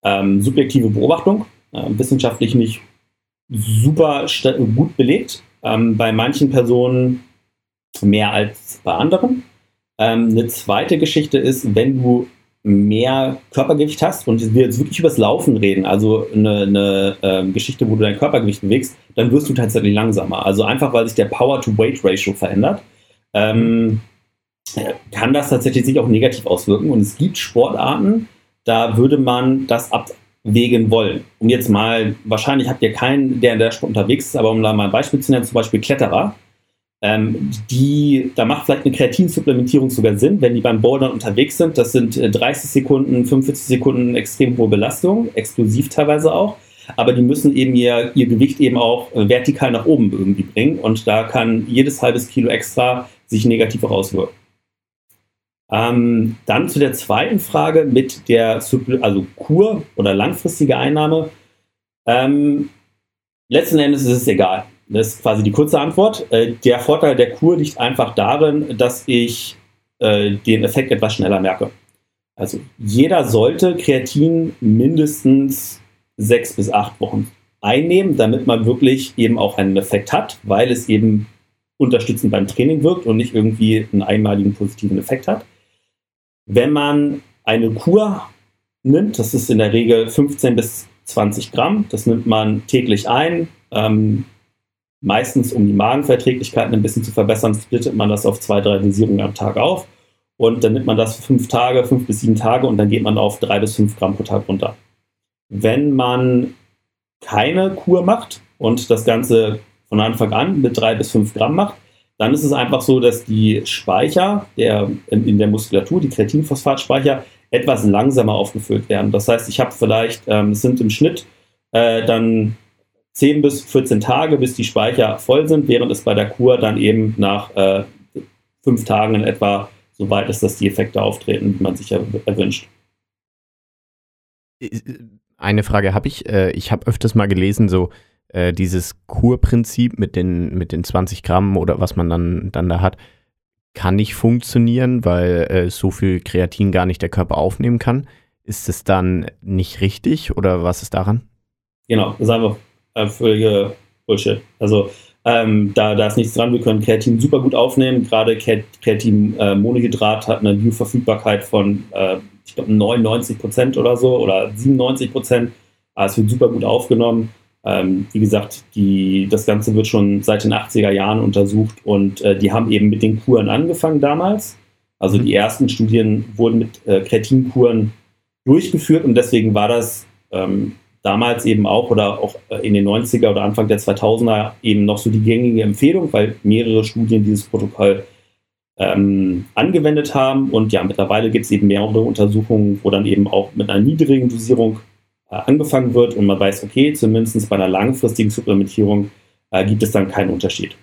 ähm, subjektive Beobachtung, äh, wissenschaftlich nicht super gut belegt. Ähm, bei manchen Personen mehr als bei anderen. Ähm, eine zweite Geschichte ist, wenn du mehr Körpergewicht hast und wir jetzt wirklich übers Laufen reden, also eine, eine ähm, Geschichte, wo du dein Körpergewicht bewegst, dann wirst du tatsächlich langsamer. Also einfach, weil sich der Power-to-Weight-Ratio verändert, ähm, kann das tatsächlich sich auch negativ auswirken. Und es gibt Sportarten, da würde man das abwägen wollen. Um jetzt mal, wahrscheinlich habt ihr keinen, der in der Sport unterwegs ist, aber um da mal ein Beispiel zu nennen, zum Beispiel Kletterer. Ähm, die, da macht vielleicht eine Kreatinsupplementierung sogar Sinn, wenn die beim Bouldern unterwegs sind. Das sind äh, 30 Sekunden, 45 Sekunden extrem hohe Belastung, explosiv teilweise auch. Aber die müssen eben ihr, ihr Gewicht eben auch äh, vertikal nach oben irgendwie bringen. Und da kann jedes halbes Kilo extra sich negativ auswirken. Ähm, dann zu der zweiten Frage mit der also Kur oder langfristige Einnahme. Ähm, letzten Endes ist es egal. Das ist quasi die kurze Antwort. Äh, der Vorteil der Kur liegt einfach darin, dass ich äh, den Effekt etwas schneller merke. Also jeder sollte Kreatin mindestens sechs bis acht Wochen einnehmen, damit man wirklich eben auch einen Effekt hat, weil es eben unterstützend beim Training wirkt und nicht irgendwie einen einmaligen positiven Effekt hat. Wenn man eine Kur nimmt, das ist in der Regel 15 bis 20 Gramm, das nimmt man täglich ein. Ähm, meistens um die Magenverträglichkeiten ein bisschen zu verbessern, splittet man das auf zwei, drei Dosierungen am Tag auf. Und dann nimmt man das für fünf Tage, fünf bis sieben Tage und dann geht man auf drei bis fünf Gramm pro Tag runter. Wenn man keine Kur macht und das Ganze von Anfang an mit drei bis fünf Gramm macht, dann ist es einfach so, dass die Speicher der, in, in der Muskulatur, die Kreatinphosphatspeicher, etwas langsamer aufgefüllt werden. Das heißt, ich habe vielleicht, ähm, es sind im Schnitt äh, dann 10 bis 14 Tage, bis die Speicher voll sind, während es bei der Kur dann eben nach äh, fünf Tagen in etwa so weit ist, dass die Effekte auftreten, die man sich er erwünscht. Eine Frage habe ich. Äh, ich habe öfters mal gelesen, so äh, dieses Kurprinzip mit den, mit den 20 Gramm oder was man dann, dann da hat, kann nicht funktionieren, weil äh, so viel Kreatin gar nicht der Körper aufnehmen kann. Ist es dann nicht richtig oder was ist daran? Genau, das ist einfach äh, völlige Bullshit. Also ähm, da, da ist nichts dran. Wir können Kreatin super gut aufnehmen. Gerade Kreatin-Monohydrat hat eine Bioverfügbarkeit von, äh, ich glaube, 99 Prozent oder so oder 97 Prozent. Aber es wird super gut aufgenommen. Ähm, wie gesagt, die, das Ganze wird schon seit den 80er Jahren untersucht und äh, die haben eben mit den Kuren angefangen damals. Also die ersten Studien wurden mit äh, Kreatinkuren durchgeführt und deswegen war das ähm, damals eben auch oder auch äh, in den 90er oder Anfang der 2000er eben noch so die gängige Empfehlung, weil mehrere Studien dieses Protokoll ähm, angewendet haben. Und ja, mittlerweile gibt es eben mehrere Untersuchungen, wo dann eben auch mit einer niedrigen Dosierung äh, angefangen wird und man weiß, okay, zumindest bei einer langfristigen Supplementierung äh, gibt es dann keinen Unterschied.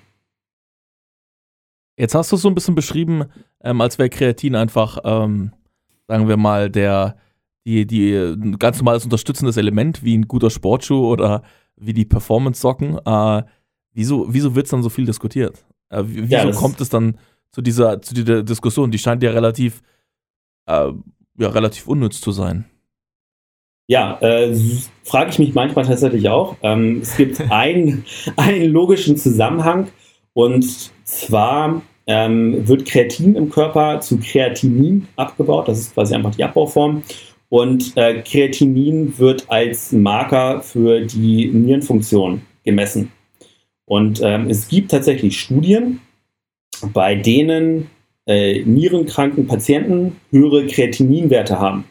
Jetzt hast du es so ein bisschen beschrieben, ähm, als wäre Kreatin einfach, ähm, sagen wir mal, der, die, die ein ganz normales unterstützendes Element, wie ein guter Sportschuh oder wie die Performance-Socken. Äh, wieso wieso wird es dann so viel diskutiert? Äh, wie- wieso Ja, kommt es dann zu dieser, zu dieser Diskussion? Die scheint ja relativ, äh, ja, relativ unnütz zu sein. Ja, äh, frage ich mich manchmal tatsächlich auch. Ähm, es gibt einen, einen logischen Zusammenhang und zwar ähm, wird Kreatin im Körper zu Kreatinin abgebaut. Das ist quasi einfach die Abbauform. Und äh, Kreatinin wird als Marker für die Nierenfunktion gemessen. Und ähm, es gibt tatsächlich Studien, bei denen äh, nierenkranken Patienten höhere Kreatininwerte haben.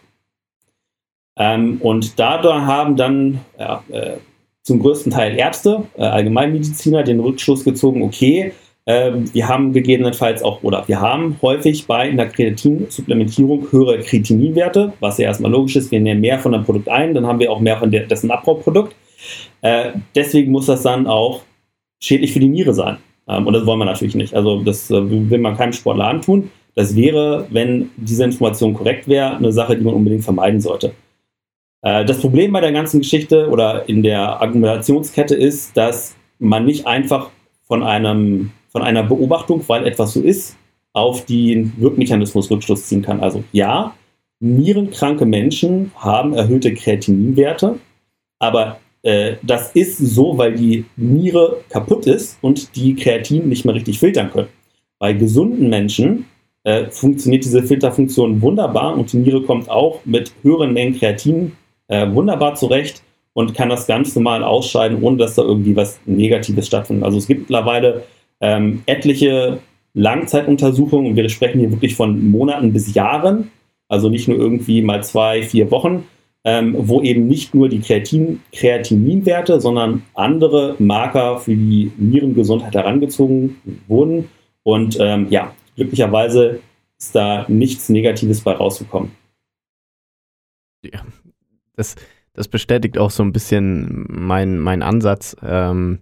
Ähm, und dadurch haben dann ja, äh, zum größten Teil Ärzte, äh, Allgemeinmediziner den Rückschluss gezogen, okay, wir haben gegebenenfalls auch, oder wir haben häufig bei einer Kreatinsupplementierung höhere Kreatininwerte, was ja erstmal logisch ist. Wir nehmen mehr von einem Produkt ein, dann haben wir auch mehr von der, dessen Abbauprodukt. Äh, deswegen muss das dann auch schädlich für die Niere sein. Ähm, und das wollen wir natürlich nicht. Also das äh, will man keinem Sportler antun. Das wäre, wenn diese Information korrekt wäre, eine Sache, die man unbedingt vermeiden sollte. Äh, das Problem bei der ganzen Geschichte oder in der Argumentationskette ist, dass man nicht einfach von, einem, von einer Beobachtung, weil etwas so ist, auf den Wirkmechanismus Rückschluss ziehen kann. Also ja, nierenkranke Menschen haben erhöhte Kreatininwerte, aber äh, das ist so, weil die Niere kaputt ist und die Kreatin nicht mehr richtig filtern können. Bei gesunden Menschen äh, funktioniert diese Filterfunktion wunderbar und die Niere kommt auch mit höheren Mengen Kreatin äh, wunderbar zurecht und kann das ganz normal ausscheiden, ohne dass da irgendwie was Negatives stattfindet. Also es gibt mittlerweile ähm, etliche Langzeituntersuchungen und wir sprechen hier wirklich von Monaten bis Jahren, also nicht nur irgendwie mal zwei, vier Wochen, ähm, wo eben nicht nur die Kreatin Kreatininwerte, sondern andere Marker für die Nierengesundheit herangezogen wurden. Und ähm, ja, glücklicherweise ist da nichts Negatives bei rausgekommen. Ja, das, das bestätigt auch so ein bisschen mein, mein Ansatz. Ähm,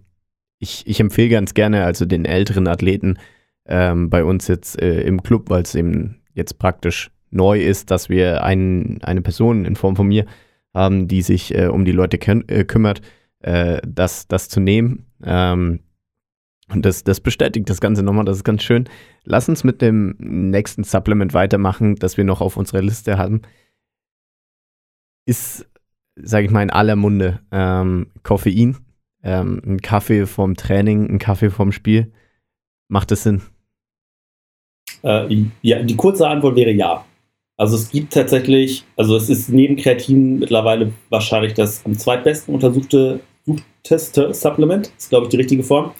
ich, ich empfehle ganz gerne also den älteren Athleten ähm, bei uns jetzt äh, im Club, weil es eben jetzt praktisch neu ist, dass wir ein, eine Person in Form von mir haben, die sich äh, um die Leute äh, kümmert, äh, das, das zu nehmen. Ähm, und das, das bestätigt das Ganze nochmal, das ist ganz schön. Lass uns mit dem nächsten Supplement weitermachen, das wir noch auf unserer Liste haben. Ist, sage ich mal, in aller Munde ähm, Koffein. Ähm, ein Kaffee vom Training, ein Kaffee vom Spiel. Macht das Sinn? Äh, ja, die kurze Antwort wäre ja. Also es gibt tatsächlich, also es ist neben Kreatin mittlerweile wahrscheinlich das am zweitbesten untersuchte Supplement, ist glaube ich die richtige Form,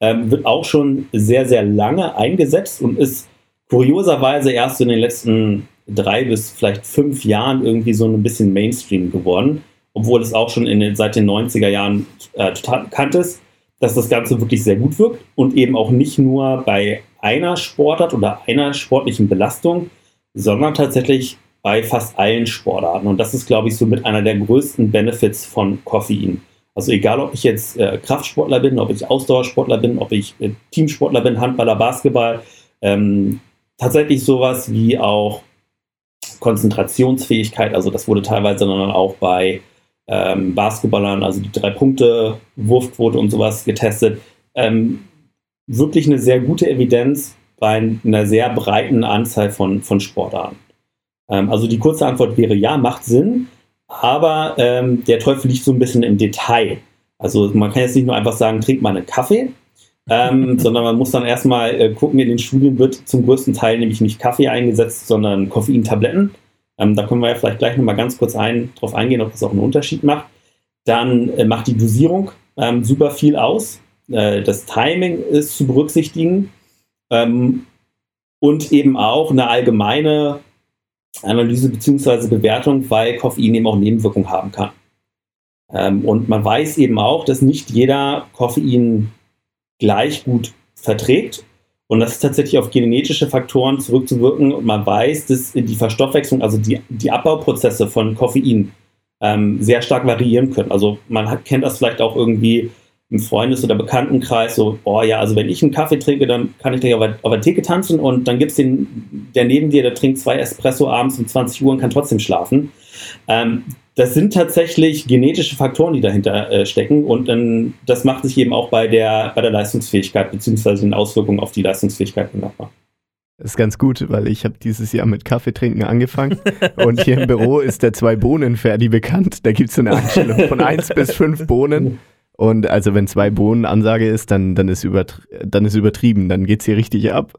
ähm, wird auch schon sehr, sehr lange eingesetzt und ist kurioserweise erst in den letzten drei bis vielleicht fünf Jahren irgendwie so ein bisschen Mainstream geworden, obwohl es auch schon in den, seit den 90er Jahren äh, total bekannt ist, dass das Ganze wirklich sehr gut wirkt und eben auch nicht nur bei einer Sportart oder einer sportlichen Belastung, sondern tatsächlich bei fast allen Sportarten. Und das ist, glaube ich, so mit einer der größten Benefits von Koffein. Also egal, ob ich jetzt äh, Kraftsportler bin, ob ich Ausdauersportler bin, ob ich äh, Teamsportler bin, Handballer, Basketball, ähm, tatsächlich sowas wie auch Konzentrationsfähigkeit, also das wurde teilweise dann auch bei ähm, Basketballern, also die drei Punkte, Wurfquote und sowas getestet. Ähm, wirklich eine sehr gute Evidenz, bei einer sehr breiten Anzahl von, von Sportarten. Ähm, also die kurze Antwort wäre ja, macht Sinn, aber ähm, der Teufel liegt so ein bisschen im Detail. Also man kann jetzt nicht nur einfach sagen, trink mal einen Kaffee, ähm, sondern man muss dann erstmal äh, gucken, in den Studien wird zum größten Teil nämlich nicht Kaffee eingesetzt, sondern Koffeintabletten. Ähm, da können wir ja vielleicht gleich nochmal ganz kurz ein, drauf eingehen, ob das auch einen Unterschied macht. Dann äh, macht die Dosierung ähm, super viel aus. Äh, das Timing ist zu berücksichtigen. Ähm, und eben auch eine allgemeine Analyse bzw. Bewertung, weil Koffein eben auch Nebenwirkungen haben kann. Ähm, und man weiß eben auch, dass nicht jeder Koffein gleich gut verträgt. Und das ist tatsächlich auf genetische Faktoren zurückzuwirken. Und man weiß, dass die Verstoffwechslung, also die, die Abbauprozesse von Koffein ähm, sehr stark variieren können. Also man hat, kennt das vielleicht auch irgendwie im Freundes- oder Bekanntenkreis so, oh ja, also wenn ich einen Kaffee trinke, dann kann ich gleich auf, auf der Theke tanzen und dann gibt es den, der neben dir, der trinkt zwei Espresso abends um 20 Uhr und kann trotzdem schlafen. Ähm, das sind tatsächlich genetische Faktoren, die dahinter äh, stecken und ähm, das macht sich eben auch bei der, bei der Leistungsfähigkeit bzw. den Auswirkungen auf die Leistungsfähigkeit bemerkbar. Das ist ganz gut, weil ich habe dieses Jahr mit Kaffeetrinken angefangen und hier im Büro ist der Zwei-Bohnen-Ferdi bekannt. Da gibt es so eine Einstellung von 1 bis 5 Bohnen und also wenn zwei Bohnen Ansage ist, dann, dann, ist, dann ist übertrieben, dann geht es hier richtig ab.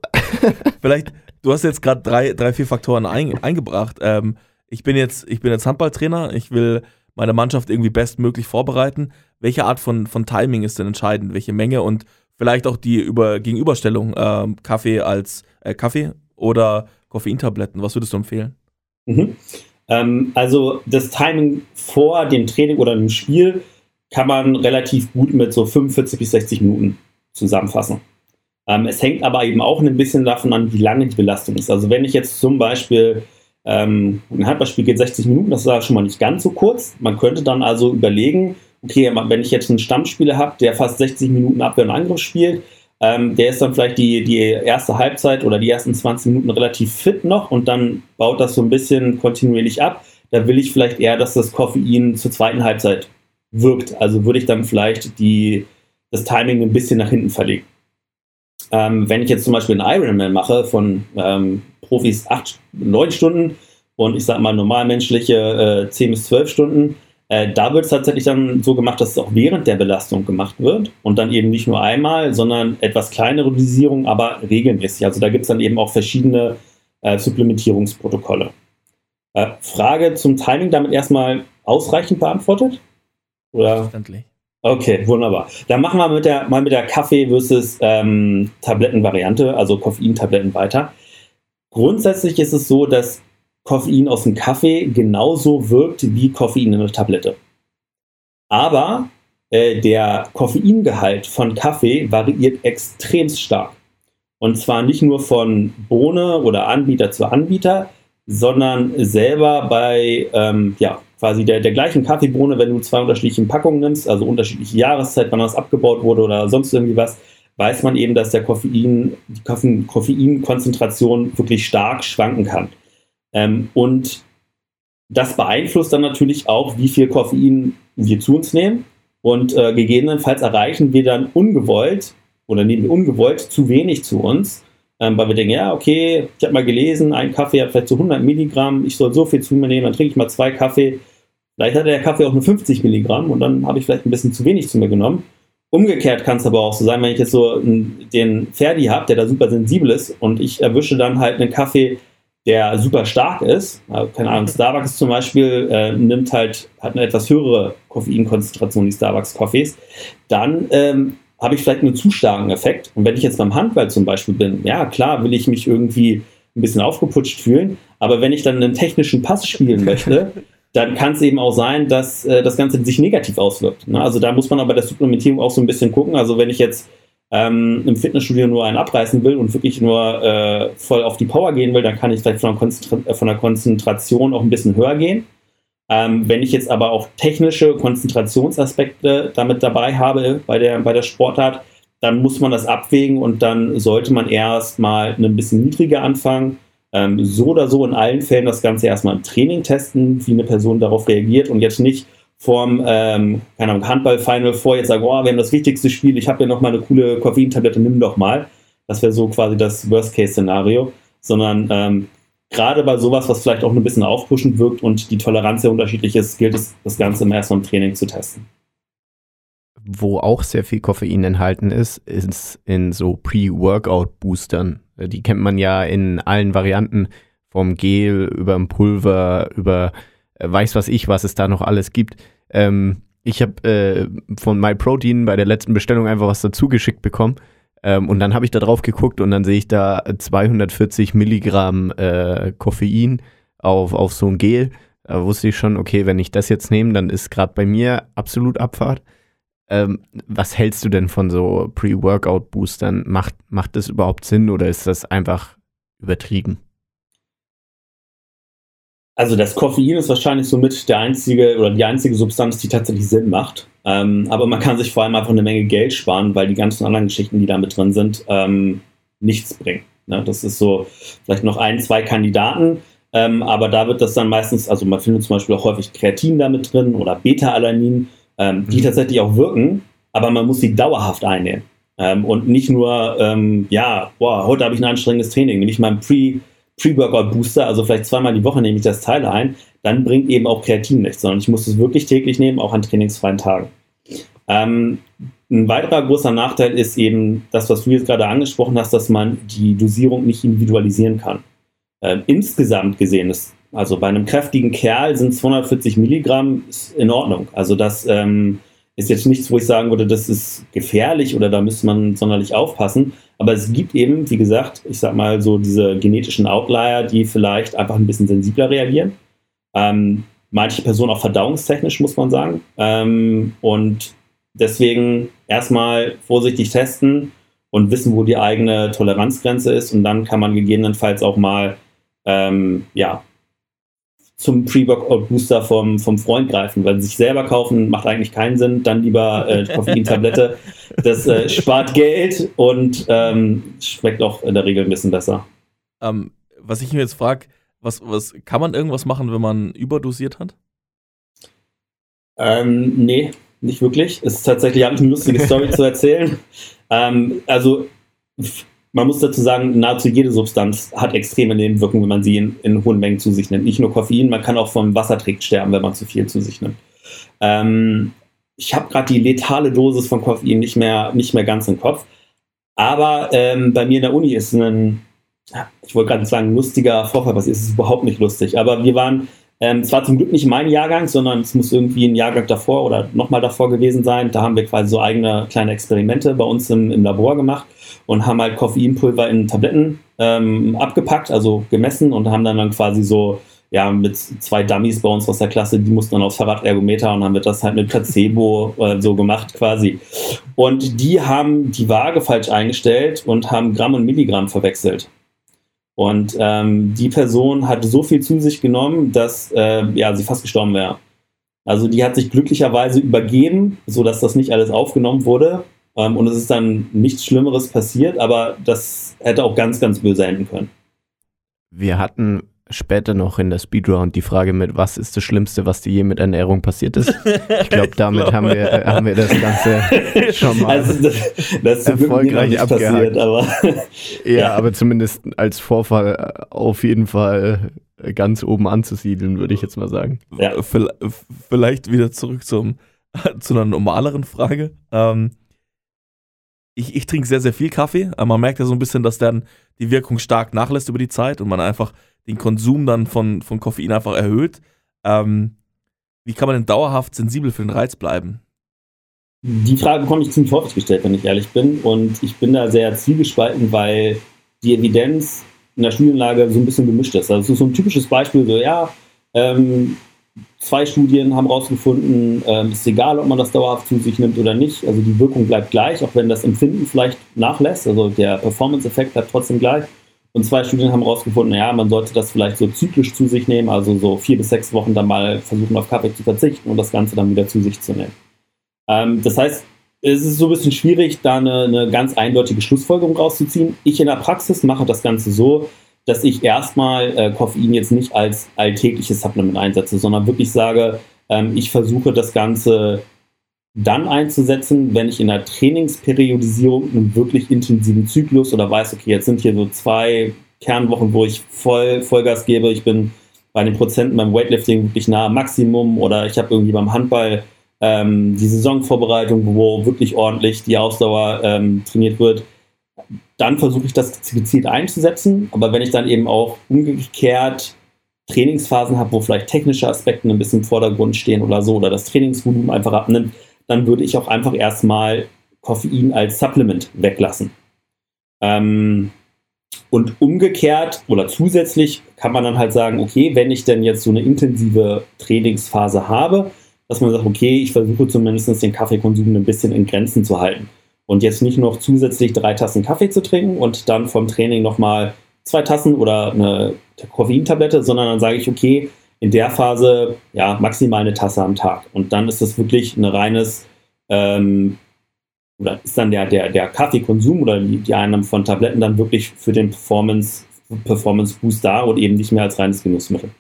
Vielleicht, du hast jetzt gerade drei, drei, vier Faktoren ein, eingebracht. Ähm, ich bin jetzt, ich bin jetzt Handballtrainer, ich will meine Mannschaft irgendwie bestmöglich vorbereiten. Welche Art von, von Timing ist denn entscheidend? Welche Menge und vielleicht auch die über, Gegenüberstellung ähm, Kaffee als äh, Kaffee oder Koffeintabletten? Was würdest du empfehlen? Mhm. Ähm, also das Timing vor dem Training oder dem Spiel kann man relativ gut mit so 45 bis 60 Minuten zusammenfassen. Ähm, es hängt aber eben auch ein bisschen davon an, wie lange die Belastung ist. Also wenn ich jetzt zum Beispiel ähm, ein Handballspiel geht 60 Minuten, das ist schon mal nicht ganz so kurz. Man könnte dann also überlegen, okay, wenn ich jetzt einen Stammspieler habe, der fast 60 Minuten Abwehr und Angriff spielt, ähm, der ist dann vielleicht die, die erste Halbzeit oder die ersten 20 Minuten relativ fit noch und dann baut das so ein bisschen kontinuierlich ab. Da will ich vielleicht eher, dass das Koffein zur zweiten Halbzeit wirkt. Also würde ich dann vielleicht die, das Timing ein bisschen nach hinten verlegen. Ähm, wenn ich jetzt zum Beispiel einen Ironman mache von ähm, Profis 8, 9 Stunden und ich sage mal normalmenschliche äh, 10 bis 12 Stunden, äh, da wird es tatsächlich dann so gemacht, dass es auch während der Belastung gemacht wird und dann eben nicht nur einmal, sondern etwas kleinere Dosierung, aber regelmäßig. Also da gibt es dann eben auch verschiedene äh, Supplementierungsprotokolle. Äh, Frage zum Timing damit erstmal ausreichend beantwortet? Oder? Verständlich. Okay, wunderbar. Dann machen wir mit der, mal mit der Kaffee versus ähm, Tablettenvariante, also Koffeintabletten weiter. Grundsätzlich ist es so, dass Koffein aus dem Kaffee genauso wirkt wie Koffein in der Tablette. Aber äh, der Koffeingehalt von Kaffee variiert extrem stark. Und zwar nicht nur von Bohne oder Anbieter zu Anbieter, sondern selber bei ähm, ja, quasi der, der gleichen Kaffeebohne, wenn du zwei unterschiedliche Packungen nimmst, also unterschiedliche Jahreszeit, wann das abgebaut wurde oder sonst irgendwie was, weiß man eben, dass der Koffein, die Koffein, Koffeinkonzentration wirklich stark schwanken kann. Ähm, und das beeinflusst dann natürlich auch, wie viel Koffein wir zu uns nehmen. Und äh, gegebenenfalls erreichen wir dann ungewollt oder nehmen wir ungewollt zu wenig zu uns, ähm, weil wir denken, ja, okay, ich habe mal gelesen, ein Kaffee hat vielleicht so 100 Milligramm, ich soll so viel zu mir nehmen, dann trinke ich mal zwei Kaffee. Vielleicht hat der Kaffee auch nur 50 Milligramm und dann habe ich vielleicht ein bisschen zu wenig zu mir genommen. Umgekehrt kann es aber auch so sein, wenn ich jetzt so den Ferdi habe, der da super sensibel ist und ich erwische dann halt einen Kaffee, der super stark ist, also, keine Ahnung, Starbucks zum Beispiel äh, nimmt halt, hat eine etwas höhere Koffeinkonzentration, die Starbucks-Coffees, dann ähm, habe ich vielleicht einen zu starken Effekt. Und wenn ich jetzt beim Handball zum Beispiel bin, ja klar, will ich mich irgendwie ein bisschen aufgeputscht fühlen, aber wenn ich dann einen technischen Pass spielen möchte, dann kann es eben auch sein, dass äh, das Ganze sich negativ auswirkt. Ne? Also da muss man aber bei der Supplementierung auch so ein bisschen gucken. Also wenn ich jetzt ähm, im Fitnessstudio nur einen abreißen will und wirklich nur äh, voll auf die Power gehen will, dann kann ich vielleicht von der, Konzentra äh, von der Konzentration auch ein bisschen höher gehen. Ähm, wenn ich jetzt aber auch technische Konzentrationsaspekte damit dabei habe bei der, bei der Sportart, dann muss man das abwägen und dann sollte man erst mal ein bisschen niedriger anfangen. Ähm, so oder so in allen Fällen das Ganze erstmal im Training testen, wie eine Person darauf reagiert und jetzt nicht vorm ähm, Handball-Final vor jetzt sagen, oh, wir haben das wichtigste Spiel, ich habe ja noch mal eine coole Koffeintablette, nimm doch mal. Das wäre so quasi das Worst-Case-Szenario. Sondern ähm, gerade bei sowas, was vielleicht auch ein bisschen aufpushend wirkt und die Toleranz sehr unterschiedlich ist, gilt es, das Ganze im ersten Training zu testen. Wo auch sehr viel Koffein enthalten ist, ist in so Pre-Workout-Boostern. Die kennt man ja in allen Varianten, vom Gel über ein Pulver, über äh, weiß was ich, was es da noch alles gibt. Ähm, ich habe äh, von MyProtein bei der letzten Bestellung einfach was dazu geschickt bekommen. Ähm, und dann habe ich da drauf geguckt und dann sehe ich da 240 Milligramm äh, Koffein auf, auf so ein Gel. Da wusste ich schon, okay, wenn ich das jetzt nehme, dann ist gerade bei mir absolut Abfahrt. Ähm, was hältst du denn von so Pre-Workout-Boostern? Macht, macht das überhaupt Sinn oder ist das einfach übertrieben? Also das Koffein ist wahrscheinlich somit der einzige oder die einzige Substanz, die tatsächlich Sinn macht. Ähm, aber man kann sich vor allem einfach eine Menge Geld sparen, weil die ganzen anderen Geschichten, die da mit drin sind, ähm, nichts bringen. Ne? Das ist so vielleicht noch ein, zwei Kandidaten, ähm, aber da wird das dann meistens, also man findet zum Beispiel auch häufig Kreatin damit drin oder Beta-Alanin, ähm, die mhm. tatsächlich auch wirken, aber man muss sie dauerhaft einnehmen. Ähm, und nicht nur, ähm, ja, boah, heute habe ich ein anstrengendes Training, nämlich mein Pre- Pre-Workout-Booster, also vielleicht zweimal die Woche nehme ich das Teil ein, dann bringt eben auch Kreatin nichts, sondern ich muss es wirklich täglich nehmen, auch an trainingsfreien Tagen. Ähm, ein weiterer großer Nachteil ist eben das, was du jetzt gerade angesprochen hast, dass man die Dosierung nicht individualisieren kann. Ähm, insgesamt gesehen ist, also bei einem kräftigen Kerl sind 240 Milligramm in Ordnung. Also das ähm, ist jetzt nichts, wo ich sagen würde, das ist gefährlich oder da müsste man sonderlich aufpassen. Aber es gibt eben, wie gesagt, ich sag mal so diese genetischen Outlier, die vielleicht einfach ein bisschen sensibler reagieren. Ähm, manche Personen auch verdauungstechnisch, muss man sagen. Ähm, und deswegen erstmal vorsichtig testen und wissen, wo die eigene Toleranzgrenze ist. Und dann kann man gegebenenfalls auch mal ähm, ja, zum Pre-Workout-Booster vom, vom Freund greifen, weil sich selber kaufen macht eigentlich keinen Sinn. Dann lieber äh, Koffein-Tablette. Das äh, spart Geld und ähm, schmeckt auch in der Regel ein bisschen besser. Ähm, was ich mir jetzt frage, was, was kann man irgendwas machen, wenn man überdosiert hat? Ähm, nee, nicht wirklich. Es ist tatsächlich, habe ich eine lustige Story zu erzählen. Ähm, also man muss dazu sagen, nahezu jede Substanz hat extreme Nebenwirkungen, wenn man sie in, in hohen Mengen zu sich nimmt. Nicht nur Koffein, man kann auch vom Wassertrick sterben, wenn man zu viel zu sich nimmt. Ähm, ich habe gerade die letale Dosis von Koffein nicht mehr, nicht mehr ganz im Kopf. Aber ähm, bei mir in der Uni ist ein, ich wollte gerade sagen, lustiger Vorfall passiert. Es ist überhaupt nicht lustig. Aber wir waren ähm, es war zum Glück nicht mein Jahrgang, sondern es muss irgendwie ein Jahrgang davor oder nochmal davor gewesen sein. Da haben wir quasi so eigene kleine Experimente bei uns im, im Labor gemacht und haben halt Koffeinpulver in Tabletten ähm, abgepackt, also gemessen und haben dann, dann quasi so ja, mit zwei Dummies bei uns aus der Klasse, die mussten dann aufs Fahrradergometer und haben wir das halt mit Placebo äh, so gemacht quasi. Und die haben die Waage falsch eingestellt und haben Gramm und Milligramm verwechselt. Und ähm, die Person hat so viel zu sich genommen, dass äh, ja, sie fast gestorben wäre. Also die hat sich glücklicherweise übergeben, sodass das nicht alles aufgenommen wurde. Ähm, und es ist dann nichts Schlimmeres passiert, aber das hätte auch ganz, ganz böse enden können. Wir hatten später noch in der Speedround die Frage mit, was ist das Schlimmste, was dir je mit Ernährung passiert ist? Ich glaube, damit glaub. Haben, wir, äh, haben wir das Ganze schon mal also das, das erfolgreich abgehakt. Passiert, aber, ja, ja, aber zumindest als Vorfall äh, auf jeden Fall ganz oben anzusiedeln, würde ich jetzt mal sagen. Ja. Vielleicht wieder zurück zum, zu einer normaleren Frage. Ähm, ich, ich trinke sehr, sehr viel Kaffee. Man merkt ja so ein bisschen, dass dann die Wirkung stark nachlässt über die Zeit und man einfach den Konsum dann von, von Koffein einfach erhöht. Ähm, wie kann man denn dauerhaft sensibel für den Reiz bleiben? Die Frage bekomme ich ziemlich häufig gestellt, wenn ich ehrlich bin. Und ich bin da sehr zielgespalten, weil die Evidenz in der Studienlage so ein bisschen gemischt ist. Also es ist so ein typisches Beispiel, so ja, ähm, zwei Studien haben herausgefunden, ähm, ist egal, ob man das dauerhaft zu sich nimmt oder nicht. Also die Wirkung bleibt gleich, auch wenn das Empfinden vielleicht nachlässt. Also der Performance-Effekt bleibt trotzdem gleich. Und zwei Studien haben herausgefunden, ja, man sollte das vielleicht so zyklisch zu sich nehmen, also so vier bis sechs Wochen dann mal versuchen, auf Kaffee zu verzichten und das Ganze dann wieder zu sich zu nehmen. Ähm, das heißt, es ist so ein bisschen schwierig, da eine, eine ganz eindeutige Schlussfolgerung rauszuziehen. Ich in der Praxis mache das Ganze so, dass ich erstmal äh, Koffein jetzt nicht als alltägliches Supplement einsetze, sondern wirklich sage, ähm, ich versuche das Ganze dann einzusetzen, wenn ich in der Trainingsperiodisierung einen wirklich intensiven Zyklus oder weiß, okay, jetzt sind hier so zwei Kernwochen, wo ich voll Vollgas gebe, ich bin bei den Prozenten beim Weightlifting wirklich nah am Maximum oder ich habe irgendwie beim Handball ähm, die Saisonvorbereitung, wo wirklich ordentlich die Ausdauer ähm, trainiert wird, dann versuche ich das gezielt einzusetzen. Aber wenn ich dann eben auch umgekehrt Trainingsphasen habe, wo vielleicht technische Aspekte ein bisschen im Vordergrund stehen oder so, oder das Trainingsvolumen einfach abnimmt, dann würde ich auch einfach erstmal Koffein als Supplement weglassen. Ähm, und umgekehrt oder zusätzlich kann man dann halt sagen, okay, wenn ich denn jetzt so eine intensive Trainingsphase habe, dass man sagt, okay, ich versuche zumindest den Kaffeekonsum ein bisschen in Grenzen zu halten. Und jetzt nicht noch zusätzlich drei Tassen Kaffee zu trinken und dann vom Training nochmal zwei Tassen oder eine Koffeintablette, sondern dann sage ich, okay, in der Phase ja maximal eine Tasse am Tag. Und dann ist das wirklich ein reines, ähm, oder ist dann der, der, der Kaffeekonsum oder die, Einnahme von Tabletten dann wirklich für den Performance, Performance Boost da und eben nicht mehr als reines Genussmittel.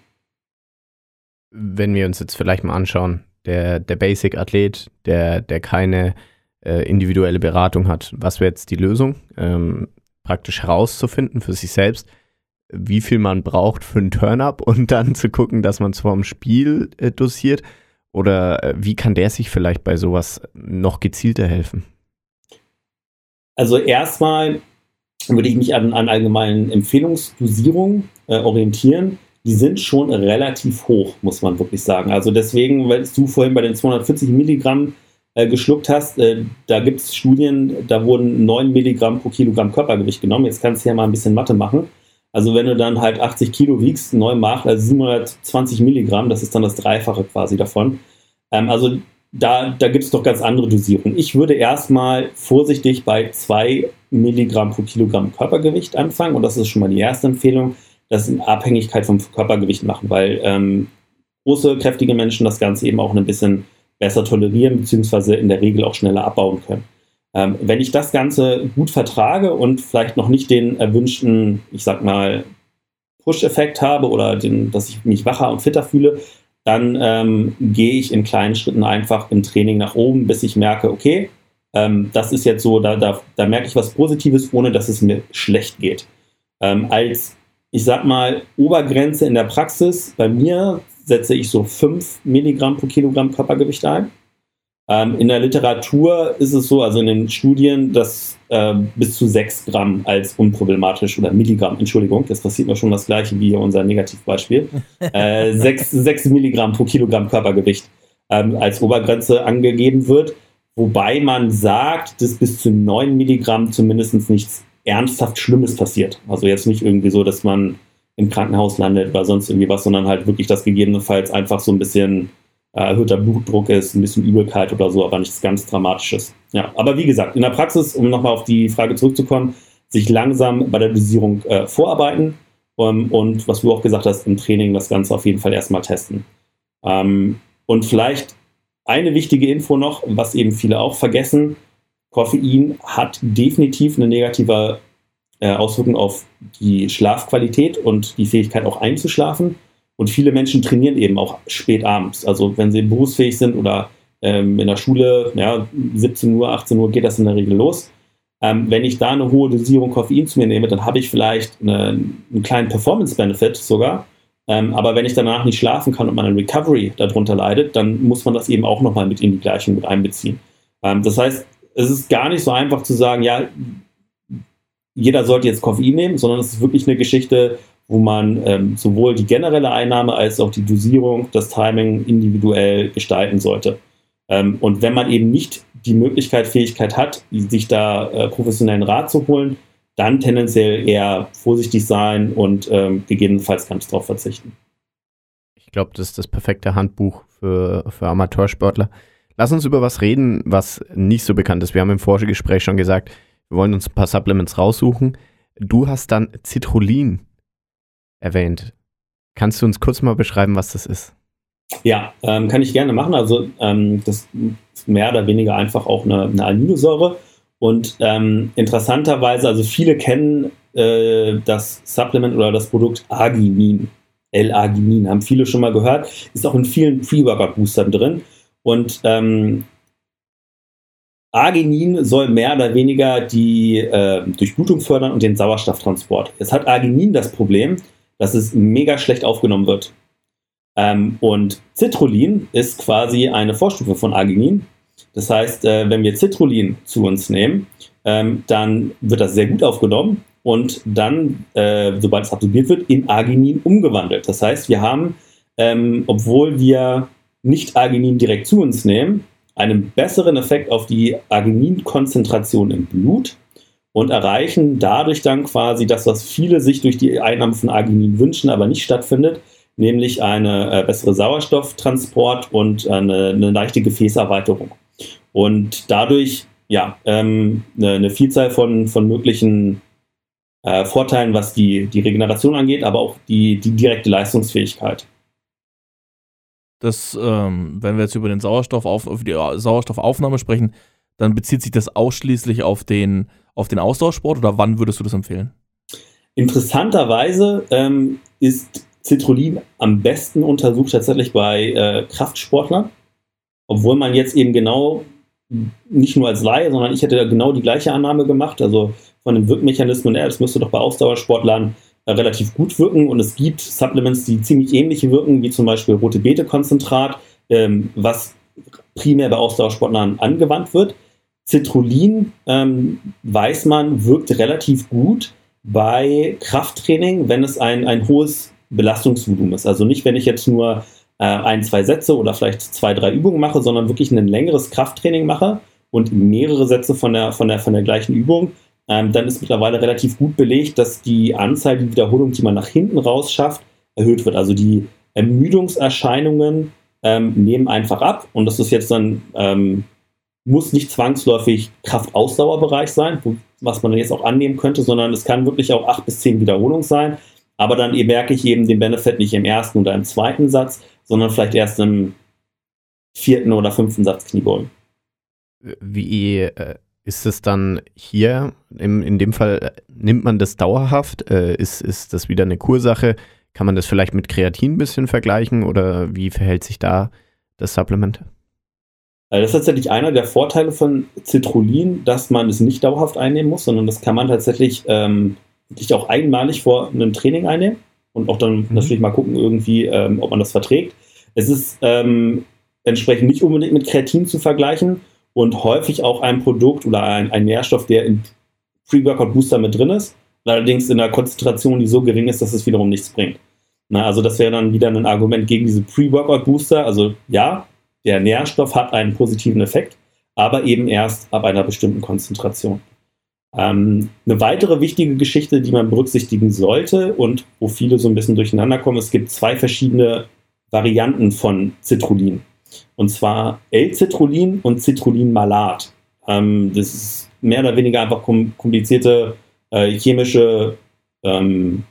Wenn wir uns jetzt vielleicht mal anschauen, der, der Basic-Athlet, der, der keine äh, individuelle Beratung hat, was wäre jetzt die Lösung? Ähm, praktisch herauszufinden für sich selbst, wie viel man braucht für einen Turn-up und dann zu gucken, dass man es vorm Spiel äh, dosiert? Oder äh, wie kann der sich vielleicht bei sowas noch gezielter helfen? Also erstmal würde ich mich an, an allgemeinen Empfehlungsdosierungen äh, orientieren. Die sind schon relativ hoch, muss man wirklich sagen. Also deswegen, weil du vorhin bei den 240 Milligramm äh, geschluckt hast, äh, da gibt es Studien, da wurden 9 Milligramm pro Kilogramm Körpergewicht genommen. Jetzt kannst du ja mal ein bisschen Mathe machen. Also wenn du dann halt 80 Kilo wiegst, neu macht, also 720 Milligramm, das ist dann das Dreifache quasi davon. Ähm, also da, da gibt es doch ganz andere Dosierungen. Ich würde erstmal vorsichtig bei 2 Milligramm pro Kilogramm Körpergewicht anfangen und das ist schon mal die erste Empfehlung, das in Abhängigkeit vom Körpergewicht machen, weil ähm, große, kräftige Menschen das Ganze eben auch ein bisschen besser tolerieren, beziehungsweise in der Regel auch schneller abbauen können. Ähm, wenn ich das Ganze gut vertrage und vielleicht noch nicht den erwünschten, ich sag mal, Push-Effekt habe oder den, dass ich mich wacher und fitter fühle, dann ähm, gehe ich in kleinen Schritten einfach im Training nach oben, bis ich merke, okay, ähm, das ist jetzt so, da, da, da, merke ich was Positives, ohne dass es mir schlecht geht. Ähm, als, ich sag mal, Obergrenze in der Praxis, bei mir setze ich so 5 Milligramm pro Kilogramm Körpergewicht ein. Ähm, in der Literatur ist es so, also in den Studien, dass äh, bis zu 6 Gramm als unproblematisch oder Milligramm, Entschuldigung, das passiert mir schon das gleiche wie unser Negativbeispiel, äh, 6, 6 Milligramm pro Kilogramm Körpergewicht ähm, als Obergrenze angegeben wird, wobei man sagt, dass bis zu 9 Milligramm zumindest nichts ernsthaft Schlimmes passiert. Also jetzt nicht irgendwie so, dass man im Krankenhaus landet oder sonst irgendwie was, sondern halt wirklich das gegebenenfalls einfach so ein bisschen äh, erhöhter Blutdruck ist, ein bisschen Übelkeit oder so, aber nichts ganz Dramatisches. Ja, aber wie gesagt, in der Praxis, um nochmal auf die Frage zurückzukommen, sich langsam bei der Dosierung äh, vorarbeiten um, ähm, und was du auch gesagt hast, im Training das Ganze auf jeden Fall erstmal testen. Ähm, und vielleicht eine wichtige Info noch, was eben viele auch vergessen, Koffein hat definitiv eine negative äh, Auswirkung auf die Schlafqualität und die Fähigkeit auch einzuschlafen. Und viele Menschen trainieren eben auch spät abends. Also wenn sie berufsfähig sind oder ähm, in der Schule, ja, 17 Uhr, 18 Uhr geht das in der Regel los. Ähm, wenn ich da eine hohe Dosierung Koffein zu mir nehme, dann habe ich vielleicht eine, einen kleinen Performance-Benefit sogar. Ähm, aber wenn ich danach nicht schlafen kann und meine Recovery darunter leidet, dann muss man das eben auch nochmal mit in die Gleichung mit einbeziehen. Ähm, das heißt, es ist gar nicht so einfach zu sagen, ja, jeder sollte jetzt Koffein nehmen, sondern es ist wirklich eine Geschichte, wo man ähm, sowohl die generelle Einnahme als auch die Dosierung, das Timing individuell gestalten sollte. Ähm, und wenn man eben nicht die Möglichkeit, Fähigkeit hat, sich da äh, professionellen Rat zu holen, dann tendenziell eher vorsichtig sein und ähm, gegebenenfalls ganz darauf verzichten. Ich glaube, das ist das perfekte Handbuch für, für Amateursportler. Lass uns über was reden, was nicht so bekannt ist. Wir haben im Vorgespräch schon gesagt, wir wollen uns ein paar Supplements raussuchen. Du hast dann Citrullin erwähnt. Kannst du uns kurz mal beschreiben, was das ist? Ja, ähm, kann ich gerne machen. Also ähm, das ist mehr oder weniger einfach auch eine, eine Aminosäure. Und ähm, interessanterweise, also viele kennen äh, das Supplement oder das Produkt Arginin. L-Arginin, haben viele schon mal gehört. Ist auch in vielen Pre-Workout-Boostern drin. Und ähm, Arginin soll mehr oder weniger die äh, Durchblutung fördern und den Sauerstofftransport. Jetzt hat Arginin das Problem, dass es mega schlecht aufgenommen wird. Ähm, und Citrullin ist quasi eine Vorstufe von Arginin. Das heißt, äh, wenn wir Citrullin zu uns nehmen, ähm, dann wird das sehr gut aufgenommen und dann, äh, sobald es absorbiert wird, in Arginin umgewandelt. Das heißt, wir haben, ähm, obwohl wir nicht Arginin direkt zu uns nehmen, einen besseren Effekt auf die Arginin-Konzentration im Blut und erreichen dadurch dann quasi das, was viele sich durch die Einnahme von Arginin wünschen, aber nicht stattfindet, nämlich eine äh, bessere Sauerstofftransport und eine, eine, leichte Gefäßerweiterung. Und dadurch ja ähm, eine, eine, Vielzahl von, von möglichen äh, Vorteilen, was die, die Regeneration angeht, aber auch die, die direkte Leistungsfähigkeit. Das, ähm, wenn wir jetzt über den Sauerstoff auf, auf die Sauerstoffaufnahme sprechen, dann bezieht sich das ausschließlich auf den, auf den Ausdauersport oder wann würdest du das empfehlen? Interessanterweise ähm, ist Citrullin am besten untersucht tatsächlich bei äh, Kraftsportlern, obwohl man jetzt eben genau nicht nur als Laie, sondern ich hätte da genau die gleiche Annahme gemacht, also von den Wirkmechanismen, das müsste doch bei Ausdauersportlern äh, relativ gut wirken und es gibt Supplements, die ziemlich ähnliche wirken, wie zum Beispiel rote Beete-Konzentrat, ähm, was primär bei Ausdauersportlern angewandt wird. Citrullin, ähm, weiß man, wirkt relativ gut bei Krafttraining, wenn es ein, ein hohes Belastungsvolumen ist. Also nicht, wenn ich jetzt nur äh, ein, zwei Sätze oder vielleicht zwei, drei Übungen mache, sondern wirklich ein längeres Krafttraining mache und mehrere Sätze von der, von der, von der gleichen Übung, ähm, dann ist mittlerweile relativ gut belegt, dass die Anzahl der Wiederholungen, die man nach hinten raus schafft, erhöht wird. Also die Ermüdungserscheinungen ähm, nehmen einfach ab. Und das ist jetzt dann, ähm, muss nicht zwangsläufig Kraftausdauerbereich sein, wo, was man jetzt auch annehmen könnte, sondern es kann wirklich auch acht bis zehn Wiederholungen sein. Aber dann merke ich eben den Benefit nicht im ersten oder im zweiten Satz, sondern vielleicht erst im vierten oder fünften Satz Kniebeugen. Wie äh, ist es dann hier? Im, in dem Fall äh, nimmt man das dauerhaft? Äh, ist, ist das wieder eine Kursache? Kann man das vielleicht mit Kreatin ein bisschen vergleichen oder wie verhält sich da das Supplement? Also das ist tatsächlich einer der Vorteile von Citrullin, dass man es nicht dauerhaft einnehmen muss, sondern das kann man tatsächlich ähm, wirklich auch einmalig vor einem Training einnehmen und auch dann mhm. natürlich mal gucken, irgendwie, ähm, ob man das verträgt. Es ist ähm, entsprechend nicht unbedingt mit Kreatin zu vergleichen und häufig auch ein Produkt oder ein, ein Nährstoff, der im Pre-Workout-Booster mit drin ist, allerdings in einer Konzentration, die so gering ist, dass es wiederum nichts bringt. Na, also das wäre dann wieder ein Argument gegen diese Pre-Workout-Booster. Also ja, der Nährstoff hat einen positiven Effekt, aber eben erst ab einer bestimmten Konzentration. Ähm, eine weitere wichtige Geschichte, die man berücksichtigen sollte und wo viele so ein bisschen durcheinander kommen, es gibt zwei verschiedene Varianten von Citrullin. Und zwar L-Citrullin und Citrullin-Malat. Ähm, das ist mehr oder weniger einfach komplizierte äh, chemische ähm,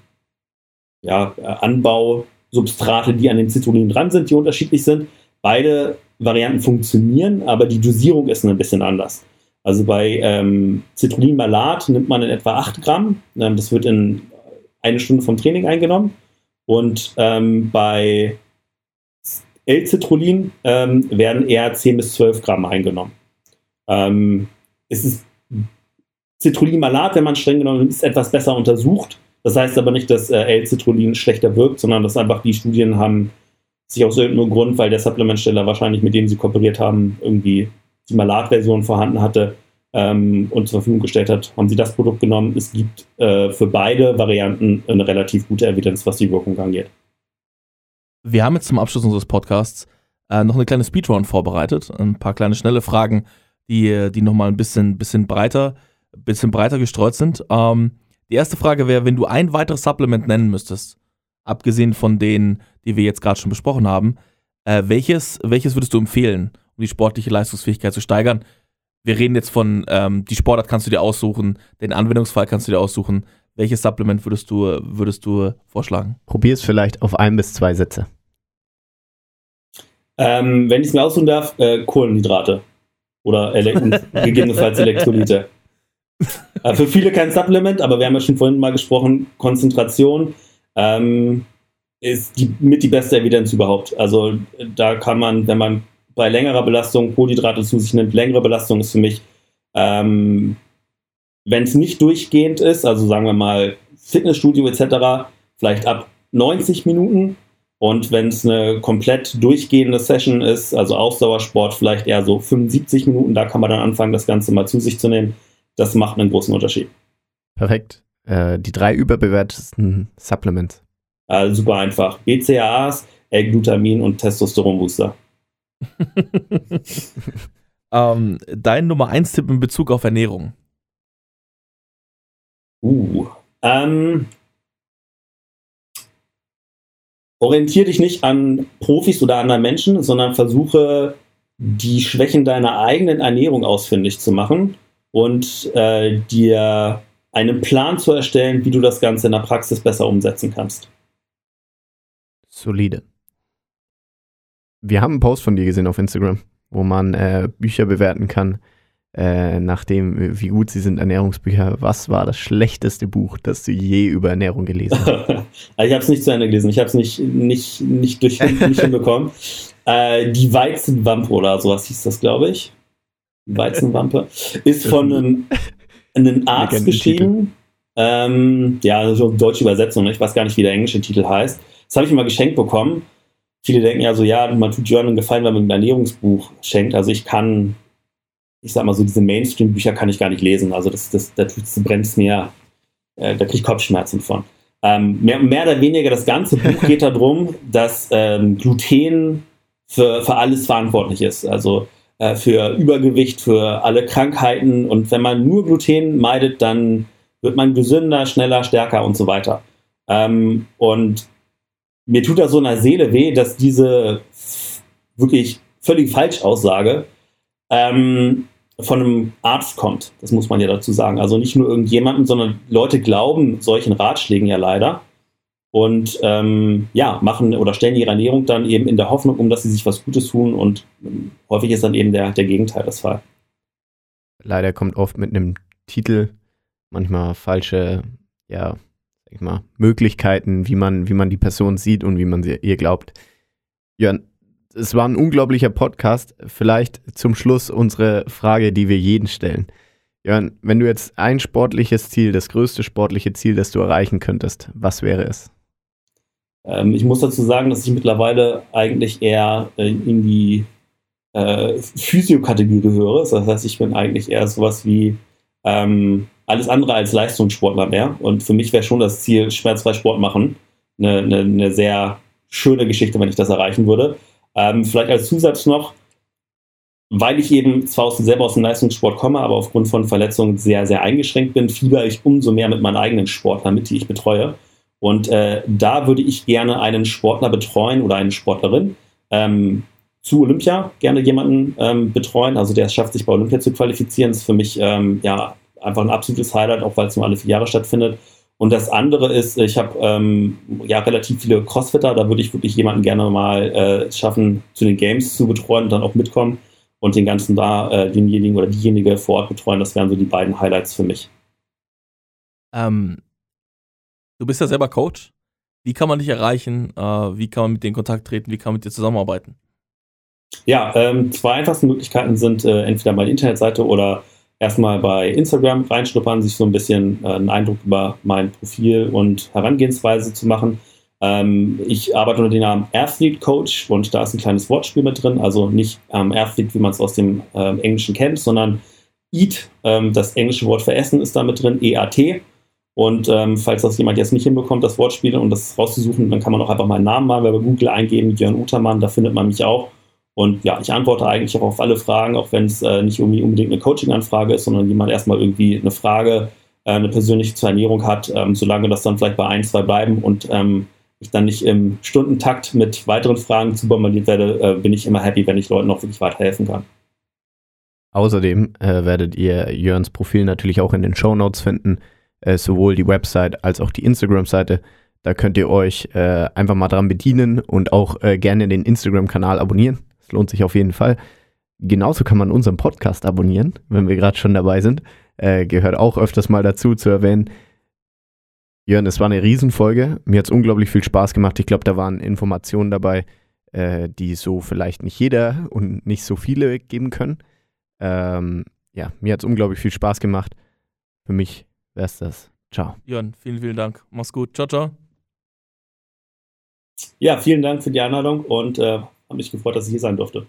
ja, Anbausubstrate, die an dem Citrullin dran sind, die unterschiedlich sind. Beide Varianten funktionieren, aber die Dosierung ist ein bisschen anders. Also bei ähm, Citrullin-Malat nimmt man in etwa 8 Gramm. Ähm, das wird in eine Stunde vom Training eingenommen. Und ähm, bei L-Citrullin ähm, werden eher 10 bis 12 Gramm eingenommen. Ähm, es ist Citrullin-Malat, wenn man streng genommen ist, etwas besser untersucht. Das heißt aber nicht, dass äh, L-Citrullin schlechter wirkt, sondern dass einfach die Studien haben sich aus irgendeinem Grund, weil der Supplementsteller wahrscheinlich mit dem sie kooperiert haben, irgendwie die Malat-Version vorhanden hatte ähm, und zur Verfügung gestellt hat, haben sie das Produkt genommen. Es gibt äh, für beide Varianten eine relativ gute Evidenz, was die Wirkung angeht. Wir haben jetzt zum Abschluss unseres Podcasts äh, noch eine kleine Speedrun vorbereitet. Ein paar kleine schnelle Fragen, die, die nochmal ein bisschen, bisschen, breiter, bisschen breiter gestreut sind. Ähm, die erste Frage wäre, wenn du ein weiteres Supplement nennen müsstest, abgesehen von denen, die wir jetzt gerade schon besprochen haben, äh, welches, welches würdest du empfehlen, um die sportliche Leistungsfähigkeit zu steigern? Wir reden jetzt von, ähm, die Sportart kannst du dir aussuchen, den Anwendungsfall kannst du dir aussuchen. Welches Supplement würdest du, würdest du vorschlagen? Probier es vielleicht auf ein bis zwei Sätze. Ähm, wenn ich es mir aussuchen darf, äh, Kohlenhydrate. Oder ele gegebenenfalls Elektrolyte. Äh, für viele kein Supplement, aber wir haben ja schon vorhin mal gesprochen, Konzentration ähm, ist die, mit die beste Evidenz überhaupt. Also da kann man, wenn man bei längerer Belastung Kohlenhydrate zu sich nimmt, längere Belastung ist für mich, ähm, wenn es nicht durchgehend ist, also sagen wir mal Fitnessstudio etc., vielleicht ab 90 Minuten. Und wenn es eine komplett durchgehende Session ist, also Ausdauersport, vielleicht eher so 75 Minuten, da kann man dann anfangen, das Ganze mal zu sich zu nehmen. Das macht einen großen Unterschied. Perfekt. Äh, die drei überbewertesten Supplements. Also super einfach. BCAAs, L-Glutamin und Testosteronbooster. ähm, dein Nummer 1 Tipp in Bezug auf Ernährung. Uh. Ähm, orientiere dich nicht an Profis oder anderen Menschen, sondern versuche die Schwächen deiner eigenen Ernährung ausfindig zu machen und äh, dir einen Plan zu erstellen, wie du das Ganze in der Praxis besser umsetzen kannst. Solide. Wir haben einen Post von dir gesehen auf Instagram, wo man äh, Bücher bewerten kann, äh, nachdem, wie gut sie sind, Ernährungsbücher. Was war das schlechteste Buch, das du je über Ernährung gelesen hast? ich habe es nicht zu Ende gelesen. Ich habe es nicht, nicht, nicht, durch, nicht hinbekommen. Äh, die Weizenwampe oder sowas hieß das, glaube ich. Weizenwampe. Ist von einem, einem Arzt geschrieben. Ähm, ja, so deutsche Übersetzung. Ne? Ich weiß gar nicht, wie der englische Titel heißt. Das habe ich immer geschenkt bekommen. Viele denken ja so, ja, man tut Jörn einen Gefallen, wenn man ein Ernährungsbuch schenkt. Also ich kann, ich sag mal so, diese Mainstream-Bücher kann ich gar nicht lesen. Also das, das, da brennt es mir, äh, da kriege ich Kopfschmerzen von. Ähm, mehr, mehr, oder weniger das ganze Buch geht darum, dass ähm, Gluten für, für alles verantwortlich ist. Also äh, für Übergewicht, für alle Krankheiten. Und wenn man nur Gluten meidet, dann wird man gesünder, schneller, stärker und so weiter. Ähm, und mir tut das so in der Seele weh, dass diese wirklich völlig Falschaussage ähm, von einem Arzt kommt. Das muss man ja dazu sagen. Also nicht nur irgendjemanden, sondern Leute glauben solchen Ratschlägen ja leider und ähm, ja, machen oder stellen ihre Ernährung dann eben in der Hoffnung um, dass sie sich was Gutes tun und ähm, häufig ist dann eben der, der Gegenteil das Fall. Leider kommt oft mit einem Titel manchmal falsche, ja, sag ich mal, Möglichkeiten, wie man, wie man die Person sieht und wie man sie, ihr glaubt. Jörn, es war ein unglaublicher Podcast. Vielleicht zum Schluss unsere Frage, die wir jeden stellen. Jörn, wenn du jetzt ein sportliches Ziel, das größte sportliche Ziel, das du erreichen könntest, was wäre es? Ähm, ich muss dazu sagen, dass ich mittlerweile eigentlich eher äh, in die äh, Physiokategorie gehöre. Das heißt, ich bin eigentlich eher sowas wie ähm, alles andere als Leistungssportler mehr. Und für mich wäre schon das Ziel, schmerzfrei Sport machen. Eine, eine, eine sehr schöne Geschichte, wenn ich das erreichen würde. Ähm, vielleicht als Zusatz noch, weil ich eben zwar selber aus dem Leistungssport komme, aber aufgrund von Verletzungen sehr, sehr eingeschränkt bin, fieber ich umso mehr mit meinen eigenen Sportlern mit, die ich betreue. Und äh, da würde ich gerne einen Sportler betreuen oder eine Sportlerin ähm, zu Olympia gerne jemanden ähm, betreuen. Also der es schafft, sich bei Olympia zu qualifizieren. Das ist für mich ähm, ja einfach ein absolutes Highlight, auch weil es nur alle vier Jahre stattfindet. Und das andere ist, ich habe ähm, ja relativ viele Crossfitter, da würde ich wirklich jemanden gerne mal äh, schaffen, zu den Games zu betreuen und dann auch mitkommen und den ganzen da, äh, denjenigen oder diejenige vor Ort betreuen. Das wären so die beiden Highlights für mich. Ähm, du bist ja selber Coach. Wie kann man dich erreichen? Äh, wie kann man mit dir in Kontakt treten? Wie kann man mit dir zusammenarbeiten? Ja, ähm, zwei einfachste Möglichkeiten sind äh, entweder meine Internetseite oder erstmal bei Instagram reinschnuppern, sich so ein bisschen äh, einen Eindruck über mein Profil und Herangehensweise zu machen. Ähm, ich arbeite unter dem Namen Athlete Coach und da ist ein kleines Wortspiel mit drin, also nicht ähm, Athlete, wie man es aus dem ähm, Englischen kennt, sondern Eat, ähm, das englische Wort für Essen ist da mit drin, EAT. Und ähm, falls das jemand jetzt nicht hinbekommt, das Wortspiel und das rauszusuchen, dann kann man auch einfach meinen Namen mal bei Google eingeben, Jörn Utermann, da findet man mich auch. Und ja, ich antworte eigentlich auch auf alle Fragen, auch wenn es äh, nicht unbedingt eine Coaching-Anfrage ist, sondern jemand erstmal irgendwie eine Frage, äh, eine persönliche zur Ernährung hat, ähm, solange das dann vielleicht bei ein, zwei bleiben und ähm, ich dann nicht im Stundentakt mit weiteren Fragen zu bombardiert werde, äh, bin ich immer happy, wenn ich Leuten auch wirklich weiterhelfen kann. Außerdem äh, werdet ihr Jörns Profil natürlich auch in den Show Notes finden, äh, sowohl die Website als auch die Instagram-Seite. Da könnt ihr euch äh, einfach mal dran bedienen und auch äh, gerne den Instagram-Kanal abonnieren. Das lohnt sich auf jeden Fall. Genauso kann man unseren Podcast abonnieren, wenn wir gerade schon dabei sind. Äh, gehört auch öfters mal dazu zu erwähnen. Jörn, es war eine Riesenfolge. Mir hat es unglaublich viel Spaß gemacht. Ich glaube, da waren Informationen dabei, äh, die so vielleicht nicht jeder und nicht so viele geben können. Ähm, ja, mir hat es unglaublich viel Spaß gemacht. Für mich wäre es das. Ciao. Jörn, vielen, vielen Dank. Mach's gut. Ciao, ciao. Ja, vielen Dank für die Einladung und äh, habe mich gefreut, dass ich hier sein durfte.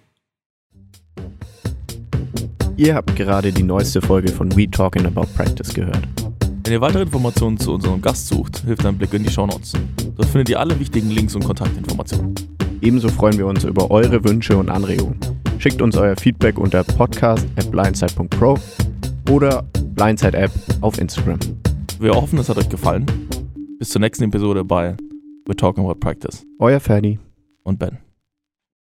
Ihr habt gerade die neueste Folge von We Talking About Practice gehört. Wenn ihr weitere Informationen zu unserem Gast sucht, hilft ein Blick in die Shownotes. Dort findet ihr alle wichtigen Links und Kontaktinformationen. Ebenso freuen wir uns über eure Wünsche und Anregungen. Schickt uns euer Feedback unter podcast.blindside.pro oder Blindside App auf Instagram. Wir hoffen, es hat euch gefallen. Bis zur nächsten Episode bei We're Talking About Practice Euer Ferdi. und Ben.